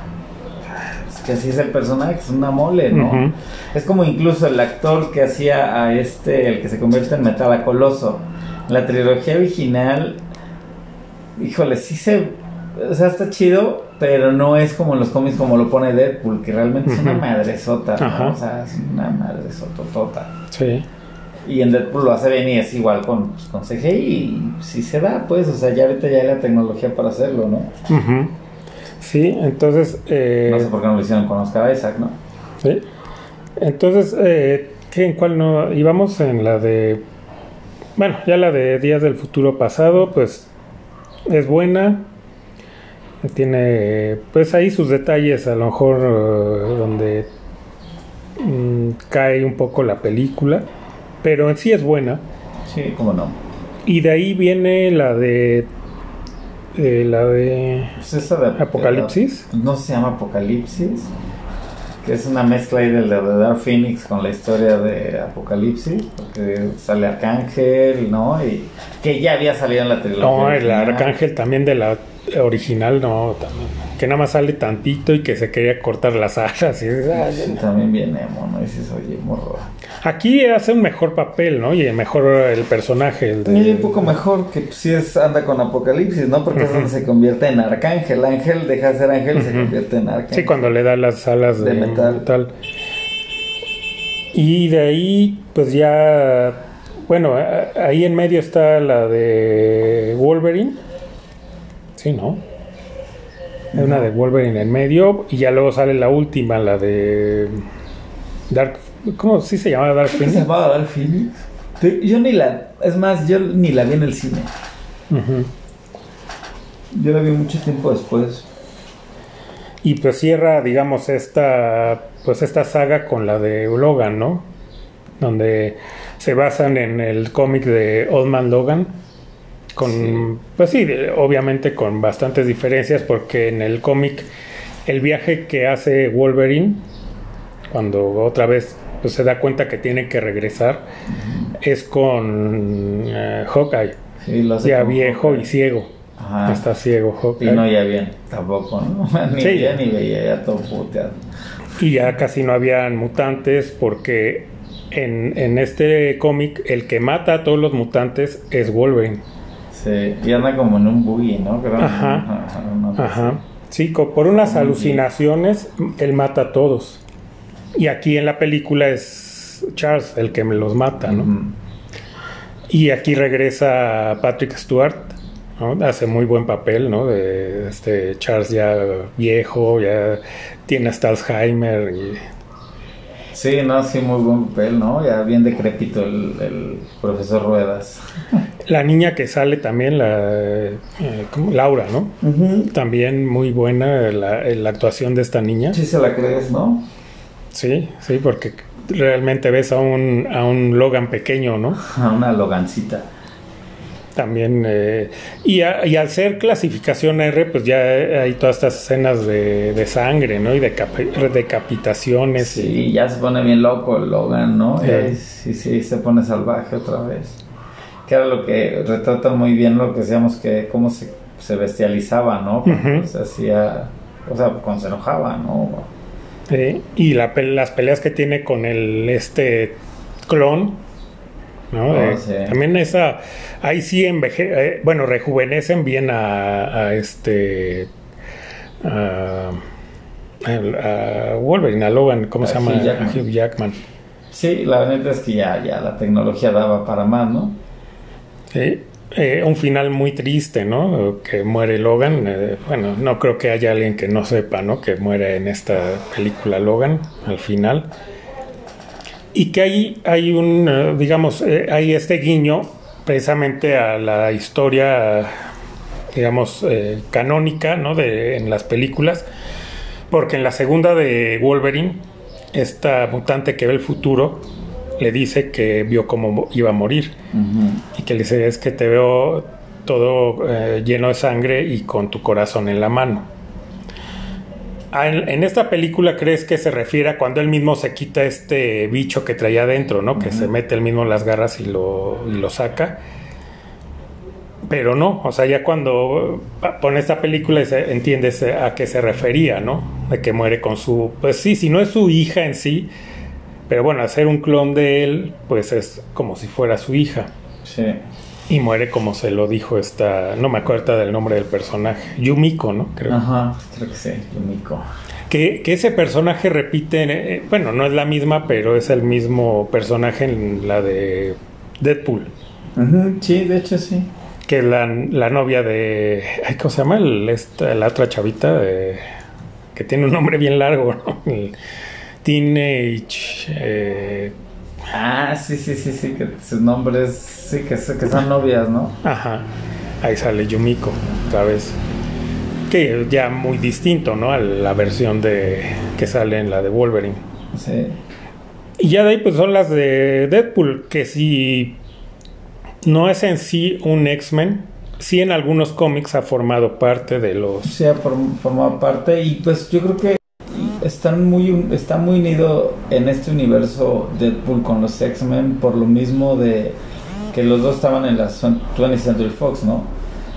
es que así es el personaje, es una mole, ¿no? Es como incluso el actor que hacía a este, el que se convierte en Metal a Coloso. La trilogía original, híjole, sí se. O sea, está chido, pero no es como en los cómics como lo pone Deadpool, que realmente es una madresota, ¿no? O sea, es una madresototota. Sí. Y en Deadpool lo hace bien y es igual con, pues, con CGI y si se da, pues, o sea, ya ahorita ya hay la tecnología para hacerlo, ¿no? Ujú. Sí, entonces eh, No sé por qué no lo hicieron con Oscar Isaac, ¿no? sí. Entonces, eh, ¿qué, ¿en cuál no? Íbamos en la de bueno, ya la de Días del Futuro Pasado, pues es buena. Tiene, pues ahí sus detalles, a lo mejor eh, donde mm, cae un poco la película, pero en sí es buena. Sí, cómo no. Y de ahí viene la de, eh, la de Pues esa de Apocalipsis. No se llama Apocalipsis, que es una mezcla ahí del de Dark Phoenix con la historia de Apocalipsis, porque sale Arcángel, ¿no? Y que ya había salido en la trilogía. No, el original. arcángel también de la original, no, también. Que nada más sale tantito y que se quería cortar las alas. y- ah, Sí, también viene emo, ¿no? Y dices, oye, morro. Aquí hace un mejor papel, ¿no? Y mejor el personaje. El de- Y un poco mejor que pues, sí es, anda con Apocalipsis, ¿no? Porque es donde se convierte en Arcángel. Ángel deja de ser ángel y se convierte en Arcángel. Sí, cuando le da las alas de, De metal. metal. Y de ahí, pues ya. Bueno, ahí en medio está la de Wolverine. Sí, ¿no? Hay una de Wolverine en medio. Y ya luego sale la última, la de. Dark. ¿Cómo sí se llama Dark ¿Qué se Phoenix? llamaba Dark Phoenix? Yo ni la... Es más, yo ni la vi en el cine. Yo la vi mucho tiempo después. Y pues cierra, digamos, esta, pues esta saga con la de Logan, ¿no? Donde se basan en el cómic de Old Man Logan. Con, Sí. pues sí, obviamente con bastantes diferencias, porque en el cómic el viaje que hace Wolverine, cuando otra vez pues, se da cuenta que tiene que regresar, es con eh, Hawkeye, Sí, lo hace ya viejo Hawkeye. y ciego. Ajá. Está ciego Y Hawkeye. no ya bien, tampoco, ¿no? Ni Sí. veía ni veía, ya todo puteado. Y ya casi no habían mutantes porque en, en este cómic el que mata a todos los mutantes es Wolverine. Sí, y anda como en un buggy, ¿no? Creo. Ajá. Sí, por unas alucinaciones él mata a todos. Y aquí en la película es Charles el que me los mata. ¿no? Y aquí regresa Patrick Stewart, ¿no? Hace muy buen papel, ¿no? De este Charles ya viejo, ya tiene hasta Alzheimer y Sí, no, sí, muy buen papel, ¿no? Ya bien decrépito el, el profesor Ruedas. La niña que sale también, la eh. Laura, ¿no? También muy buena la, la actuación de esta niña. Sí se la crees, ¿no? Sí, sí, porque realmente ves a un, a un Logan pequeño, ¿no? A una logancita. También. eh, y, a- y al ser clasificación R, pues ya hay todas estas escenas de, de sangre, ¿no? Y de capi- decapitaciones. Sí, ya se pone bien loco el Logan, ¿no? Sí. Sí, sí, se pone salvaje otra vez. Que era lo que retrata muy bien lo que decíamos que cómo se, se bestializaba, ¿no? Ujú. se hacía, o sea, cuando se enojaba, ¿no? Sí, y la las peleas que tiene con el este clon, ¿no? Oh, Eh, sí. También esa, ahí sí enveje, eh, bueno, rejuvenecen bien a, a este, a, Wolverine, a Logan, ¿cómo se llama? Hugh Jackman. Hugh Jackman. Sí, la neta es que ya, ya la tecnología daba para más, ¿no? Sí, eh, un final muy triste, ¿no? Que muere Logan. eh, bueno, no creo que haya alguien que no sepa, ¿no? Que muere en esta película Logan al final. Y que hay, hay un, eh, digamos, eh, hay este guiño precisamente a la historia, digamos, eh, canónica, ¿no? De, en las películas. Porque en la segunda de Wolverine, esta mutante que ve el futuro le dice que vio cómo iba a morir y que le dice es que te veo todo eh, lleno de sangre y con tu corazón en la mano. Ah, En, en esta película crees que se refiere a cuando él mismo se quita este bicho que traía adentro, ¿no? Que se mete él mismo en las garras y lo, y lo saca. Pero no, o sea, ya cuando pone esta película se- entiendes a qué se refería, ¿no? De que muere con su... Pues sí, si no es su hija en sí, pero bueno, hacer un clon de él, pues es como si fuera su hija. Sí. Y muere como se lo dijo esta, no me acuerdo del nombre del personaje, Yumiko, ¿no? Creo. Ajá, creo que sí, Yumiko. Que, que ese personaje repite, eh, bueno, no es la misma, pero es el mismo personaje en la de Deadpool, Sí, de hecho sí. que es la, la novia de, ay, ¿cómo se llama? El- esta, la otra chavita, de- que tiene un nombre bien largo, ¿no? El Teenage... eh, Ah, sí, sí, sí, sí, que sus nombres, sí, que, que son novias, ¿no? Ajá, ahí sale Yumiko otra vez. Que ya muy distinto, ¿no? A la versión de que sale en la de Wolverine. Sí. Y ya de ahí pues son las de Deadpool, que si no es en sí un X-Men, sí en algunos cómics ha formado parte de los... Sí, ha form- formado parte y pues yo creo que están muy está muy unido en este universo Deadpool con los X-Men por lo mismo de que los dos estaban en la 20th Century Fox, ¿no?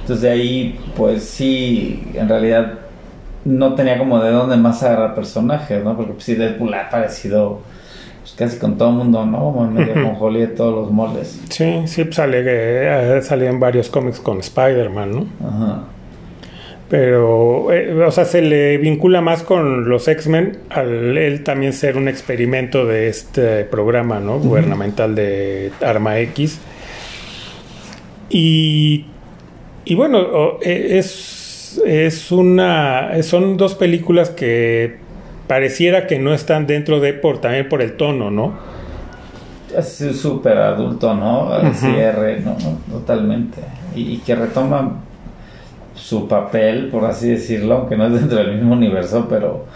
Entonces de ahí pues sí, en realidad no tenía como de dónde más agarrar personajes, ¿no? Porque pues sí, Deadpool ha aparecido pues, casi con todo el mundo, ¿no? Como en medio con Holly de todos los moldes. Sí, sí, pues, sale, eh, sale en varios cómics con Spider-Man, ¿no? Ajá. Pero, eh, o sea, se le vincula más con los X-Men al él también ser un experimento de este programa, ¿no? Gubernamental de Arma X. Y, y bueno, e- es, es una. Son dos películas que pareciera que no están dentro de por también por el tono, ¿no? Es súper adulto, ¿no? Al Ujú. cierre, ¿no? Totalmente. Y, y que retoma su papel, por así decirlo, aunque no es dentro del mismo universo, pero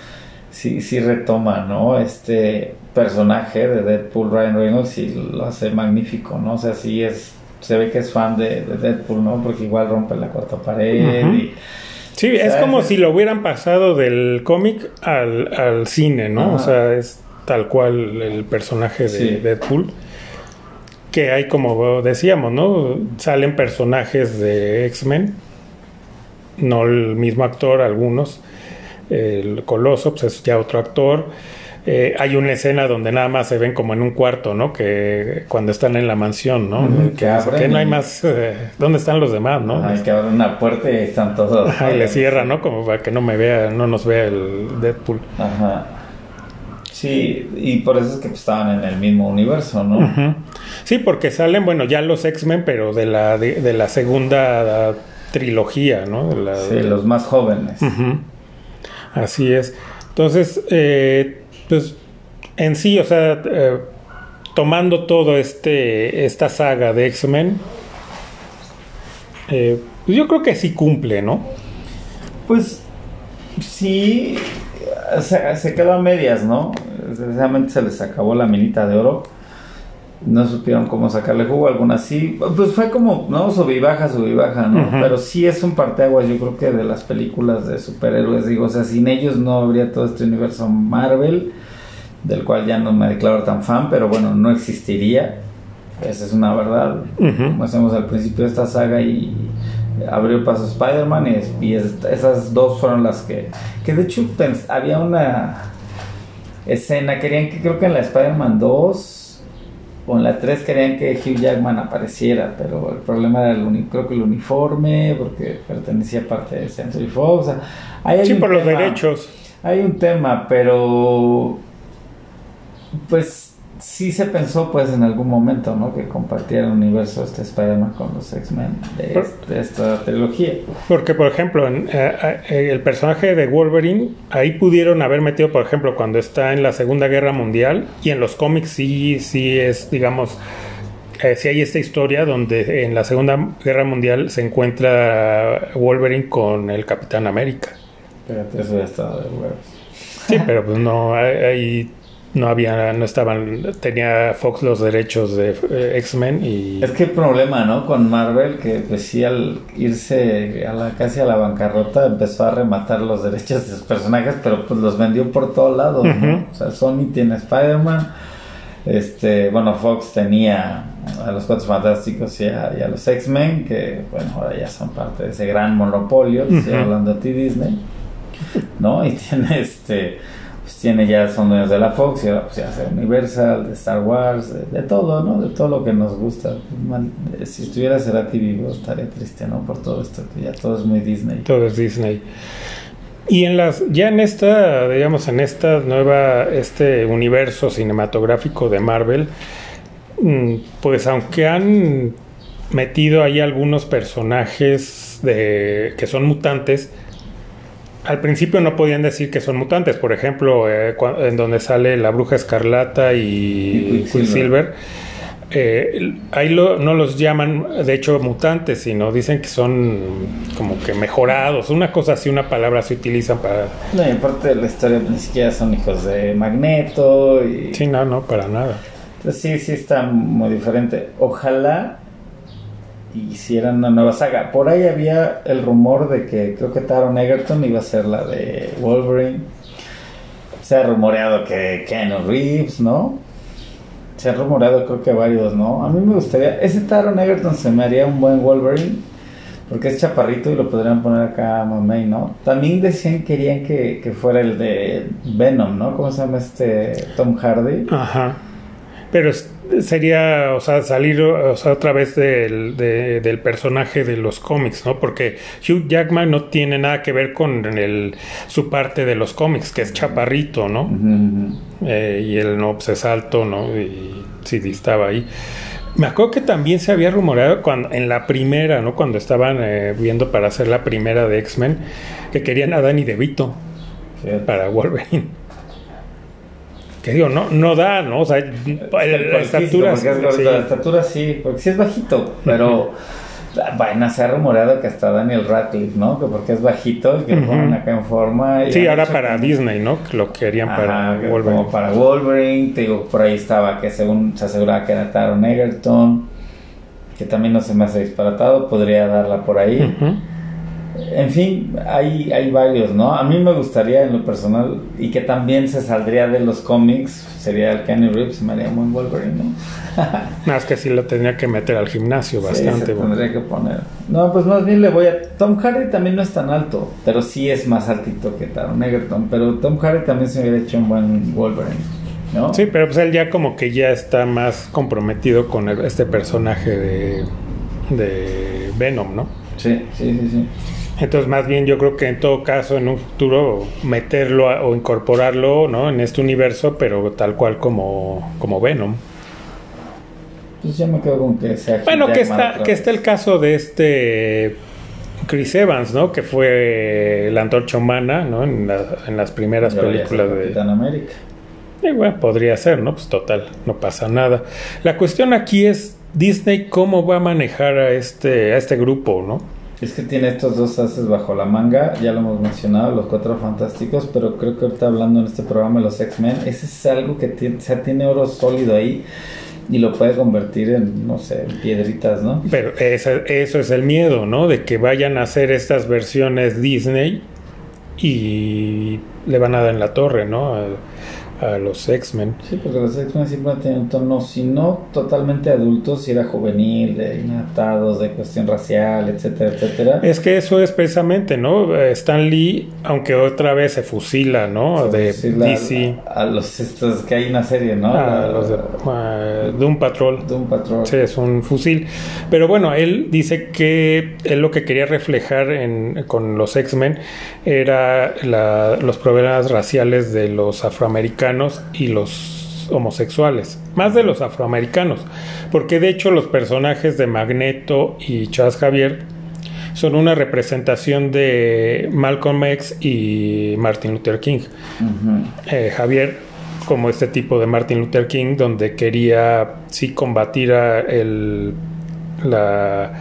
sí, sí retoma, ¿no? Este personaje de Deadpool, Ryan Reynolds, y lo hace magnífico, ¿no? O sea, sí es, se ve que es fan de, de Deadpool, ¿no? Porque igual rompe la cuarta pared y... Sí, es como si lo hubieran pasado del cómic al, al cine, ¿no? O sea, es tal cual el personaje de Sí. Deadpool. Que hay, como decíamos, ¿no? Salen personajes de X-Men, no el mismo actor, algunos. El Coloso, pues es ya otro actor. Eh, hay una escena donde nada más se ven como en un cuarto, ¿no? Que cuando están en la mansión, ¿no? Que, que abren que no hay y- más. eh, ¿Dónde están los demás, no? Hay que abrir una puerta y están todos. Ajá, y le cierra, ¿no? Como para que no me vea, no nos vea el Deadpool. Ajá. Sí, y por eso es que pues, estaban en el mismo universo, ¿no? Sí, porque salen, bueno, ya los X-Men, pero de la, de, de la segunda trilogía, ¿no? La- Sí, los más jóvenes. Ujú. Así es. Entonces, eh, pues en sí, o sea, eh, tomando todo este esta saga de X-Men, eh, pues yo creo que sí cumple, ¿no? Pues sí, se, se quedó a medias, ¿no? Desgraciadamente se les acabó la minita de oro. No supieron cómo sacarle jugo, algunas sí, pues fue como, ¿no? Sub y baja, sub y baja, ¿no? Pero sí es un parteaguas, yo creo que de las películas de superhéroes, digo, o sea, sin ellos no habría todo este universo Marvel, del cual ya no me declaro tan fan, pero bueno, no existiría, esa es una verdad, Ujú. como hacemos al principio de esta saga y abrió paso Spider-Man y, y es- esas dos fueron las que, que de hecho pens- había una escena, querían que creo que en la Spider-Man 2 en la 3 querían que Hugh Jackman apareciera, pero el problema era el creo que el uniforme, porque pertenecía a parte de Century Fox. o sea, ahí hay Sí, por los derechos. Hay un tema, pero pues sí se pensó pues en algún momento, ¿no? Que compartiera el universo este Spider-Man con los X-Men de, esta trilogía. Porque, por ejemplo, en, eh, eh, el personaje de Wolverine, ahí pudieron haber metido, por ejemplo, cuando está en la Segunda Guerra Mundial, y en los cómics sí, sí es, digamos, eh, sí hay esta historia donde en la Segunda Guerra Mundial se encuentra Wolverine con el Capitán América. Fíjate, eso ya estaba de huevos. Sí, pero pues no, ahí- ahí no había, no estaban, tenía Fox los derechos de eh, X-Men y... Es que el problema, ¿no? Con Marvel, que pues sí al irse a la, casi a la bancarrota empezó a rematar los derechos de sus personajes, pero pues los vendió por todos lados, ¿no? O sea, Sony tiene Spider-Man, este, bueno, Fox tenía a los Cuatro Fantásticos y a, y a los X-Men, que bueno, ahora ya son parte de ese gran monopolio, estoy Ujú. hablando a ti Disney, ¿no? Y tiene este pues tiene ya son dueños de la Fox y ahora pues ya hace Universal, de Star Wars, de, todo, ¿no? De todo lo que nos gusta. Mal- eh, si estuviera Cerati vivo estaría triste, ¿no? Por todo esto, que ya todo es muy Disney. Todo es Disney. Y en las, ya en esta, digamos, en esta nueva, este universo cinematográfico de Marvel, mm, pues aunque han metido ahí algunos personajes de, que son mutantes, al principio no podían decir que son mutantes. Por ejemplo, eh, en donde sale la bruja escarlata y, Y Quicksilver. Quicksilver, eh, ahí lo- no los llaman, de hecho, mutantes, sino dicen que son como que mejorados. Una cosa así, una palabra se utilizan para... No, y aparte de la historia, ni siquiera son hijos de Magneto y... Sí, no, no, para nada. Entonces sí, sí está muy diferente. Ojalá hicieran una nueva saga. Por ahí había el rumor de que creo que Taron Egerton iba a ser la de Wolverine. Se ha rumoreado que Keanu Reeves, ¿no? Se ha rumoreado creo que varios, ¿no? A mí me gustaría... Ese Taron Egerton se me haría un buen Wolverine. Porque es chaparrito y lo podrían poner acá a Mamey, ¿no? También decían querían que, que fuera el de Venom, ¿no? ¿Cómo se llama este Tom Hardy? Ajá. Pero sería, o sea, salir o sea, otra vez del, de- del personaje de los cómics, ¿no? Porque Hugh Jackman no tiene nada que ver con el, su parte de los cómics, que es chaparrito, ¿no? Eh, y él no pues, es alto, ¿no? Y sí, estaba ahí. Me acuerdo que también se había rumoreado cuando, en la primera, ¿no? Cuando estaban eh, viendo para hacer la primera de X-Men, que querían a Danny DeVito para Wolverine. Que digo, no, no da, ¿no? O sea, la estatura. porque es sí. La estatura sí, porque sí es bajito, pero bueno, se ha rumoreado que hasta Daniel Radcliffe, ¿no? Que porque es bajito que lo Ujú. ponen acá en forma. y Sí, ahora para Disney, ¿no? Que lo querían para que Wolverine. Como para Wolverine, te digo, por ahí estaba que según se aseguraba que era Taron Egerton, que también no se me hace disparatado, podría darla por ahí. Ujú. En fin, hay, hay varios, ¿no? A mí me gustaría en lo personal, y que también se saldría de los cómics, sería el Kenny Reeves, me haría buen Wolverine, ¿no? Más que sí lo tenía que meter al gimnasio Sí, bastante. se bueno. tendría que poner. No, pues más bien le voy a. Tom Hardy también no es tan alto, pero sí es más altito que Taron Egerton. Pero Tom Hardy también se hubiera hecho un buen Wolverine, ¿no? Sí, pero pues él ya como que ya está más comprometido con el- este personaje de, de Venom, ¿no? sí, sí, sí. sí. Entonces, más bien yo creo que en todo caso, en un futuro, meterlo a- o incorporarlo, ¿no? En este universo, pero tal cual como, como Venom. Pues yo me quedo con que sea. Bueno, que está, que está el caso de este Chris Evans, ¿no? Que fue la antorcha humana, ¿no? En, la- en las primeras ya películas de... Capitán América. Y bueno, podría ser, ¿no? Pues total, no pasa nada. La cuestión aquí es Disney cómo va a manejar a este, a este grupo, ¿no? Es que tiene estos dos haces bajo la manga, ya lo hemos mencionado, los cuatro fantásticos, pero creo que ahorita hablando en este programa de los X-Men, ese es algo que tiene, tiene oro sólido ahí. Y lo puede convertir en, no sé, en piedritas, ¿no? Pero ese- eso es el miedo, ¿no? De que vayan a hacer estas versiones Disney y le van a dar en la torre, ¿no? A, a los X-Men. Sí, porque los X-Men siempre han tenido un tono, si no totalmente adultos, si era juvenil, de inadaptados, de cuestión racial, etcétera, etcétera. Es que eso es precisamente, ¿no? Stan Lee, aunque otra vez se fusila, ¿no? De Sí, la- DC A, los estos que hay una serie, ¿no? a La- los de a Doom Patrol. de un patrón. Sí, es un fusil. Pero bueno, él dice que él lo que quería reflejar en, con los X-Men era la- los problemas raciales de los afroamericanos y los homosexuales. Más de los afroamericanos. Porque de hecho los personajes de Magneto y Charles Javier son una representación de Malcolm X y Martin Luther King. Ujú. Eh, Javier como este tipo de Martin Luther King donde quería sí combatir a el, la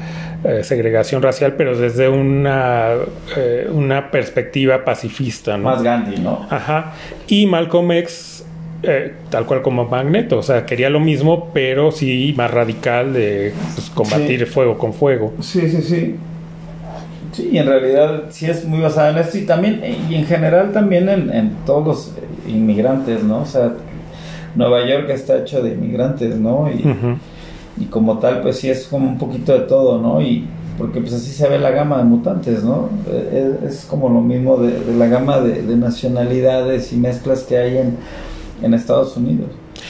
eh, segregación racial pero desde una eh, una perspectiva pacifista ¿no? Más Gandhi, ¿no? Ajá. Y Malcolm X, eh, tal cual como Magneto, o sea, quería lo mismo, pero sí más radical de pues, combatir Sí. fuego con fuego. Sí, sí, sí. Sí, y en realidad sí es muy basada en esto y también, y en general también en, en todos los inmigrantes, ¿no? O sea, Nueva York está hecho de inmigrantes, ¿no? Y. y como tal, pues sí es como un poquito de todo, ¿no? Y porque pues así se ve la gama de mutantes, ¿no? Eh, Es, es como lo mismo de, de la gama de, de nacionalidades y mezclas que hay en, en Estados Unidos.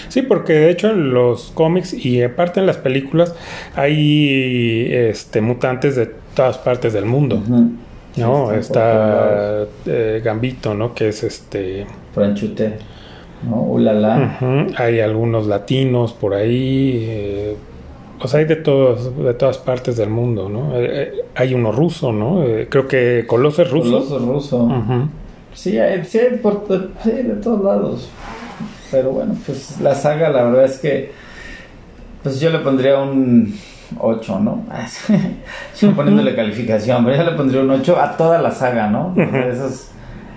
Sí, porque de hecho en los cómics y aparte en las películas hay este mutantes de todas partes del mundo. ¿No? Está eh, Gambito, ¿no? Que es este. Franchute, ¿no? Ulala. Hay algunos latinos por ahí. eh, sea, hay de todos, de todas partes del mundo, ¿no? Eh, eh, hay uno ruso, ¿no? Eh, creo que Coloso es ruso. Coloso ruso. Ujú. Sí, hay, sí, hay por, sí, de todos lados. Pero bueno, pues la saga, la verdad es que. Pues yo le pondría un 8, ¿no? Yo poniéndole calificación, pero yo le pondría un 8 a toda la saga, ¿no? Ujú. Esos-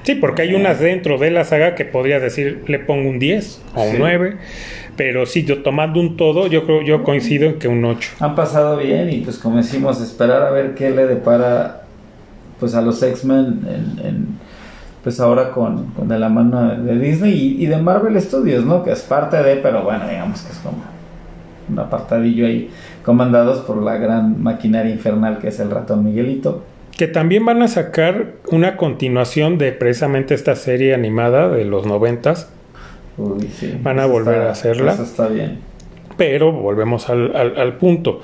Sí, porque hay unas dentro de la saga que podría decir le pongo un 10 o un Sí. 9, pero sí, yo tomando un todo, yo creo, yo coincido en que un 8. han pasado bien y pues como decimos, esperar a ver qué le depara pues a los X-Men en, en- pues ahora con, con de la mano de Disney y, y de Marvel Studios, ¿no? Que es parte de, pero bueno, digamos que es como un apartadillo ahí comandados por la gran maquinaria infernal que es el ratón Miguelito. Que también van a sacar una continuación de precisamente esta serie animada de los noventas, Uy, sí. Van a Eso volver está- a hacerla. Eso está bien. pero volvemos al, al- al punto.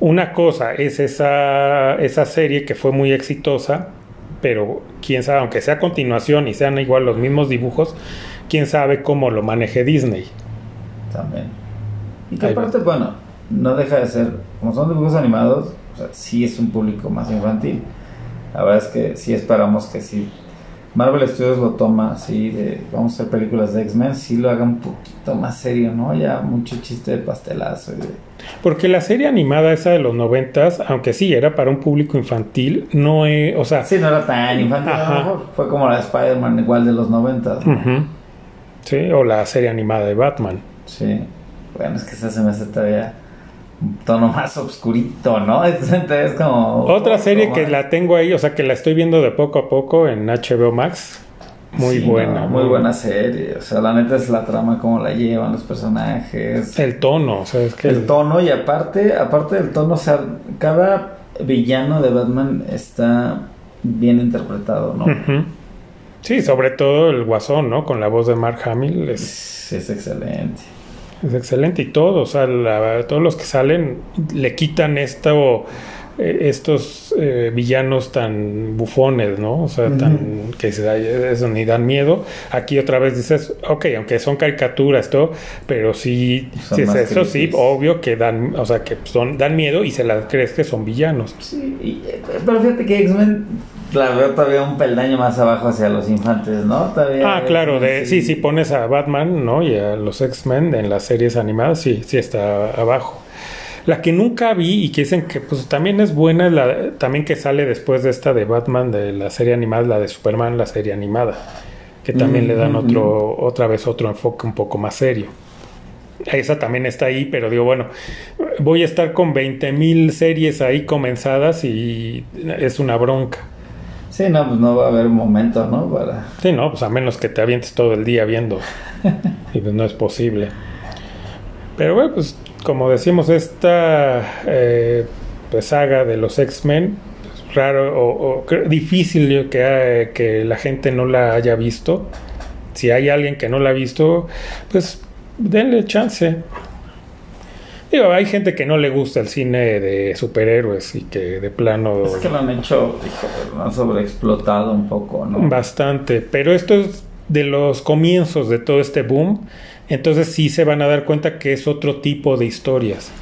Una cosa es esa, esa serie que fue muy exitosa, pero quién sabe, aunque sea continuación y sean igual los mismos dibujos, quién sabe cómo lo maneje Disney. También. Y que Ahí aparte, bueno, no deja de ser, como son dibujos animados, o sea, sí es un público más infantil. La verdad es que sí esperamos que si Marvel Studios lo toma así, de vamos a hacer películas de X-Men, sí lo haga un poquito más serio, ¿no? Ya mucho chiste de pastelazo y de... Porque la serie animada esa de los noventas, aunque sí era para un público infantil, no es, o sea, Sí, no era tan infantil, a lo mejor. Fue como la de Spider-Man igual de los 90. ¿no? ujú, sí, o la serie animada de Batman. Sí. Bueno, es que esa se me hace todavía tono más oscurito, ¿no? Entonces es como... Otra serie que la tengo ahí, o sea, que la estoy viendo de poco a poco en HBO Max. Muy Sí, buena. no, muy buena serie. O sea, la neta es la trama, cómo la llevan los personajes. El tono, o sea, es que El tono y aparte, aparte del tono, o sea, cada villano de Batman está bien interpretado, ¿no? Sí, sobre todo el Guasón, ¿no? Con la voz de Mark Hamill es, es excelente. Es excelente y todo, o sea, la- todos los que salen le quitan esto, eh, estos eh, villanos tan bufones, ¿no? O sea, tan que se da- eso ni dan miedo. Aquí otra vez dices, ok, aunque son caricaturas, todo, pero sí, es más eso sí, obvio que dan, o sea, que son dan miedo y se las crees que son villanos. Sí, y- eh, pero fíjate que X-Men la veo todavía un peldaño más abajo hacia los infantes, ¿no? Todavía Ah, claro, de, sí, sí, pones a Batman, ¿no? Y a los X-Men en las series animadas, sí, sí está abajo. La que nunca vi y que dicen que pues también es buena, la también que sale después de esta de Batman, de la serie animada, la de Superman, la serie animada, que también Mm, le dan mm, otro, otra vez otro enfoque un poco más serio. esa también está ahí, pero digo, bueno, voy a estar con 20 mil series ahí comenzadas y es una bronca. Sí, no, pues no va a haber momento, ¿no? Para... Sí, no, pues a menos que te avientes todo el día viendo. y pues no es posible. Pero bueno, pues como decimos, esta eh, pues, saga de los X-Men, pues, raro o, difícil que, eh, que la gente no la haya visto. Si hay alguien que no la ha visto, pues denle chance. Digo, hay gente que no le gusta el cine de superhéroes y que de plano Es que lo han hecho, hijo, lo han sobreexplotado un poco, ¿no? bastante. Pero esto es de los comienzos de todo este boom. Entonces sí se van a dar cuenta que es otro tipo de historias.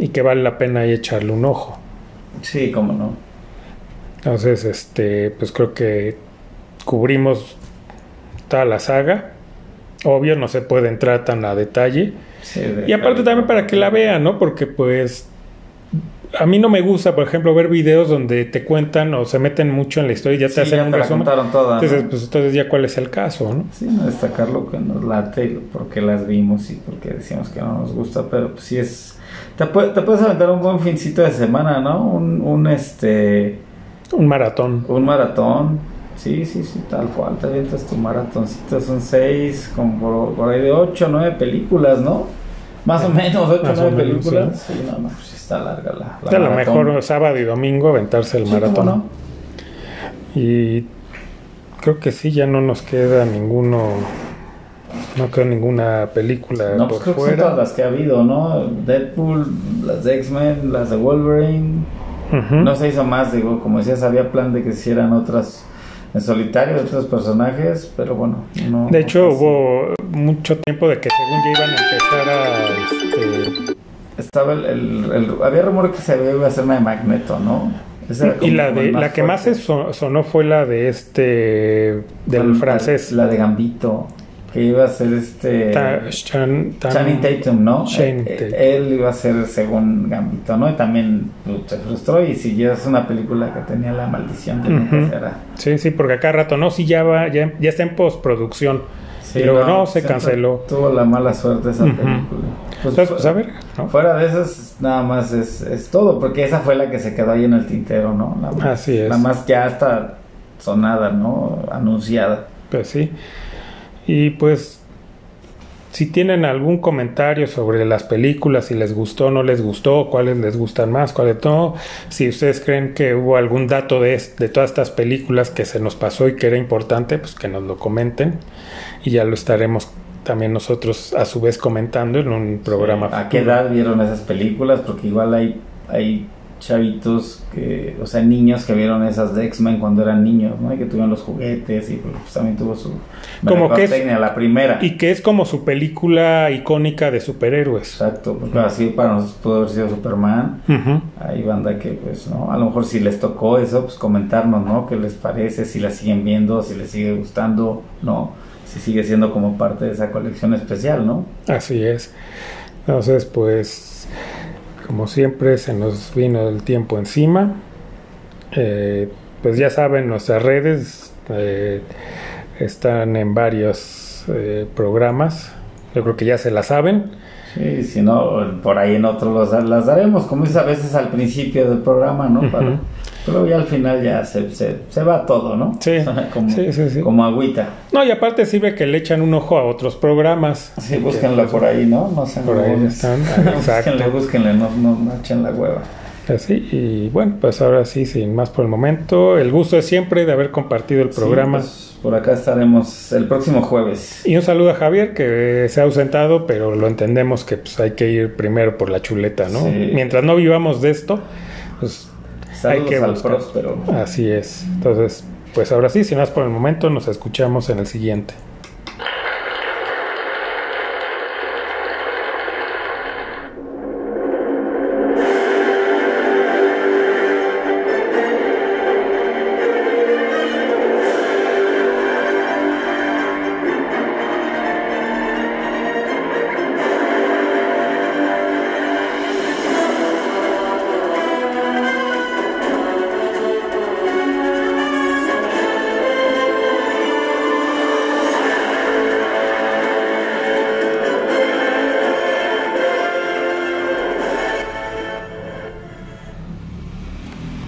Y que vale la pena ahí echarle un ojo. Sí, cómo no. Entonces, este, pues creo que cubrimos toda la saga. Obvio, no se puede entrar tan a detalle. Sí, Y aparte también para que la vean, ¿no? Porque pues a mí no me gusta, por ejemplo, ver videos donde te cuentan o se meten mucho en la historia y ya te Sí, hacen ya un te la resumen. contaron toda, ¿no? Entonces, pues entonces ya cuál es el caso, ¿no? Sí, no destacar lo que nos late y por qué las vimos y por qué decíamos que no nos gusta, pero pues sí es... Te, te puedes aventar un buen fincito de semana, ¿no? Un, un este... Un maratón. Un maratón. Sí, sí, sí, tal cual. Te avientas tu maratoncito. Son seis, como por, por ahí de ocho, nueve películas, ¿no? Más o menos, ocho, o nueve películas. Sí, no, no, pues sí está larga la, la a lo mejor sábado y domingo aventarse el Sí, ¿cómo maratón. no? Y creo que sí, ya no nos queda ninguno. No queda ninguna película No, pues por creo que son todas las que ha habido, ¿no? Deadpool, las de X-Men, las de Wolverine. No se hizo más, digo, como decías, había plan de que se hicieran otras en solitario, otros personajes, pero bueno, no. De hecho, hubo mucho tiempo de que según ya iban a empezar a... este, Estaba el, el- el- había rumor que se iba a hacer una de Magneto, ¿no? Y la, de, la que más se sonó fue la de este... del La- francés. La de Gambito, que iba a ser este. Ta- Chan- Tan- Channing Tatum, ¿no? Channing Eh, Tatum. eh, Él iba a ser según Gambito, ¿no? Y también pues, se frustró. Y si ya es una película que tenía la maldición de se hará. Sí, sí, porque acá rato no, sí ya va, ya, ya está en postproducción. Sí, y luego no, se canceló. Tuvo la mala suerte esa Ujú. película. Pues, Entonces, pues a ver, ¿no? Fuera de esas, nada más es, es todo, porque esa fue la que se quedó ahí en el tintero, ¿no? La más, Así es. La más ya está sonada, ¿no? Anunciada. Pues sí. Y pues, si tienen algún comentario sobre las películas, si les gustó no les gustó, cuáles les gustan más, cuáles no, si ustedes creen que hubo algún dato de, de todas estas películas que se nos pasó y que era importante, pues que nos lo comenten. Y ya lo estaremos también nosotros a su vez comentando en un programa. ¿A qué edad vieron esas películas? Porque igual hay, hay chavitos que, o sea, niños que vieron esas de X-Men cuando eran niños, ¿no? Y que tuvieron los juguetes y pues también tuvo su Como que es- la primera. Y que es como su película icónica de superhéroes. Exacto, porque así para nosotros pudo haber sido Superman. Ujú. Hay banda que, pues, ¿no? A lo mejor si les tocó eso, pues comentarnos, ¿no? ¿Qué les parece? Si la siguen viendo, si les sigue gustando, ¿no? Si sigue siendo como parte de esa colección especial, ¿no? Así es. Entonces, pues, como siempre, se nos vino el tiempo encima. Eh, pues ya saben, nuestras redes eh, están en varios eh, programas. Yo creo que ya se la saben. Sí, si no, por ahí en otros las daremos, como es a veces al principio del programa, ¿no? Para. Pero ya al final ya se, se, se va todo, ¿no? Sí, como, sí, sí, sí. como agüita. No, y aparte sirve que le echan un ojo a otros programas. Sí, búsquenlo por ahí, ¿no? No sean Por ahí están, exacto. búsquenle, búsquenle, no, no, no echen la hueva. Así, y bueno, pues ahora sí, sin más por el momento. El gusto es siempre de haber compartido el Sí, programa. pues, por acá estaremos el próximo jueves. Y un saludo a Javier que se ha ausentado, pero lo entendemos que pues, hay que ir primero por la chuleta, ¿no? Sí. Mientras no vivamos de esto, pues Saludos hay que al próspero. Así es. Entonces, pues ahora sí, sin más por el momento, nos escuchamos en el siguiente.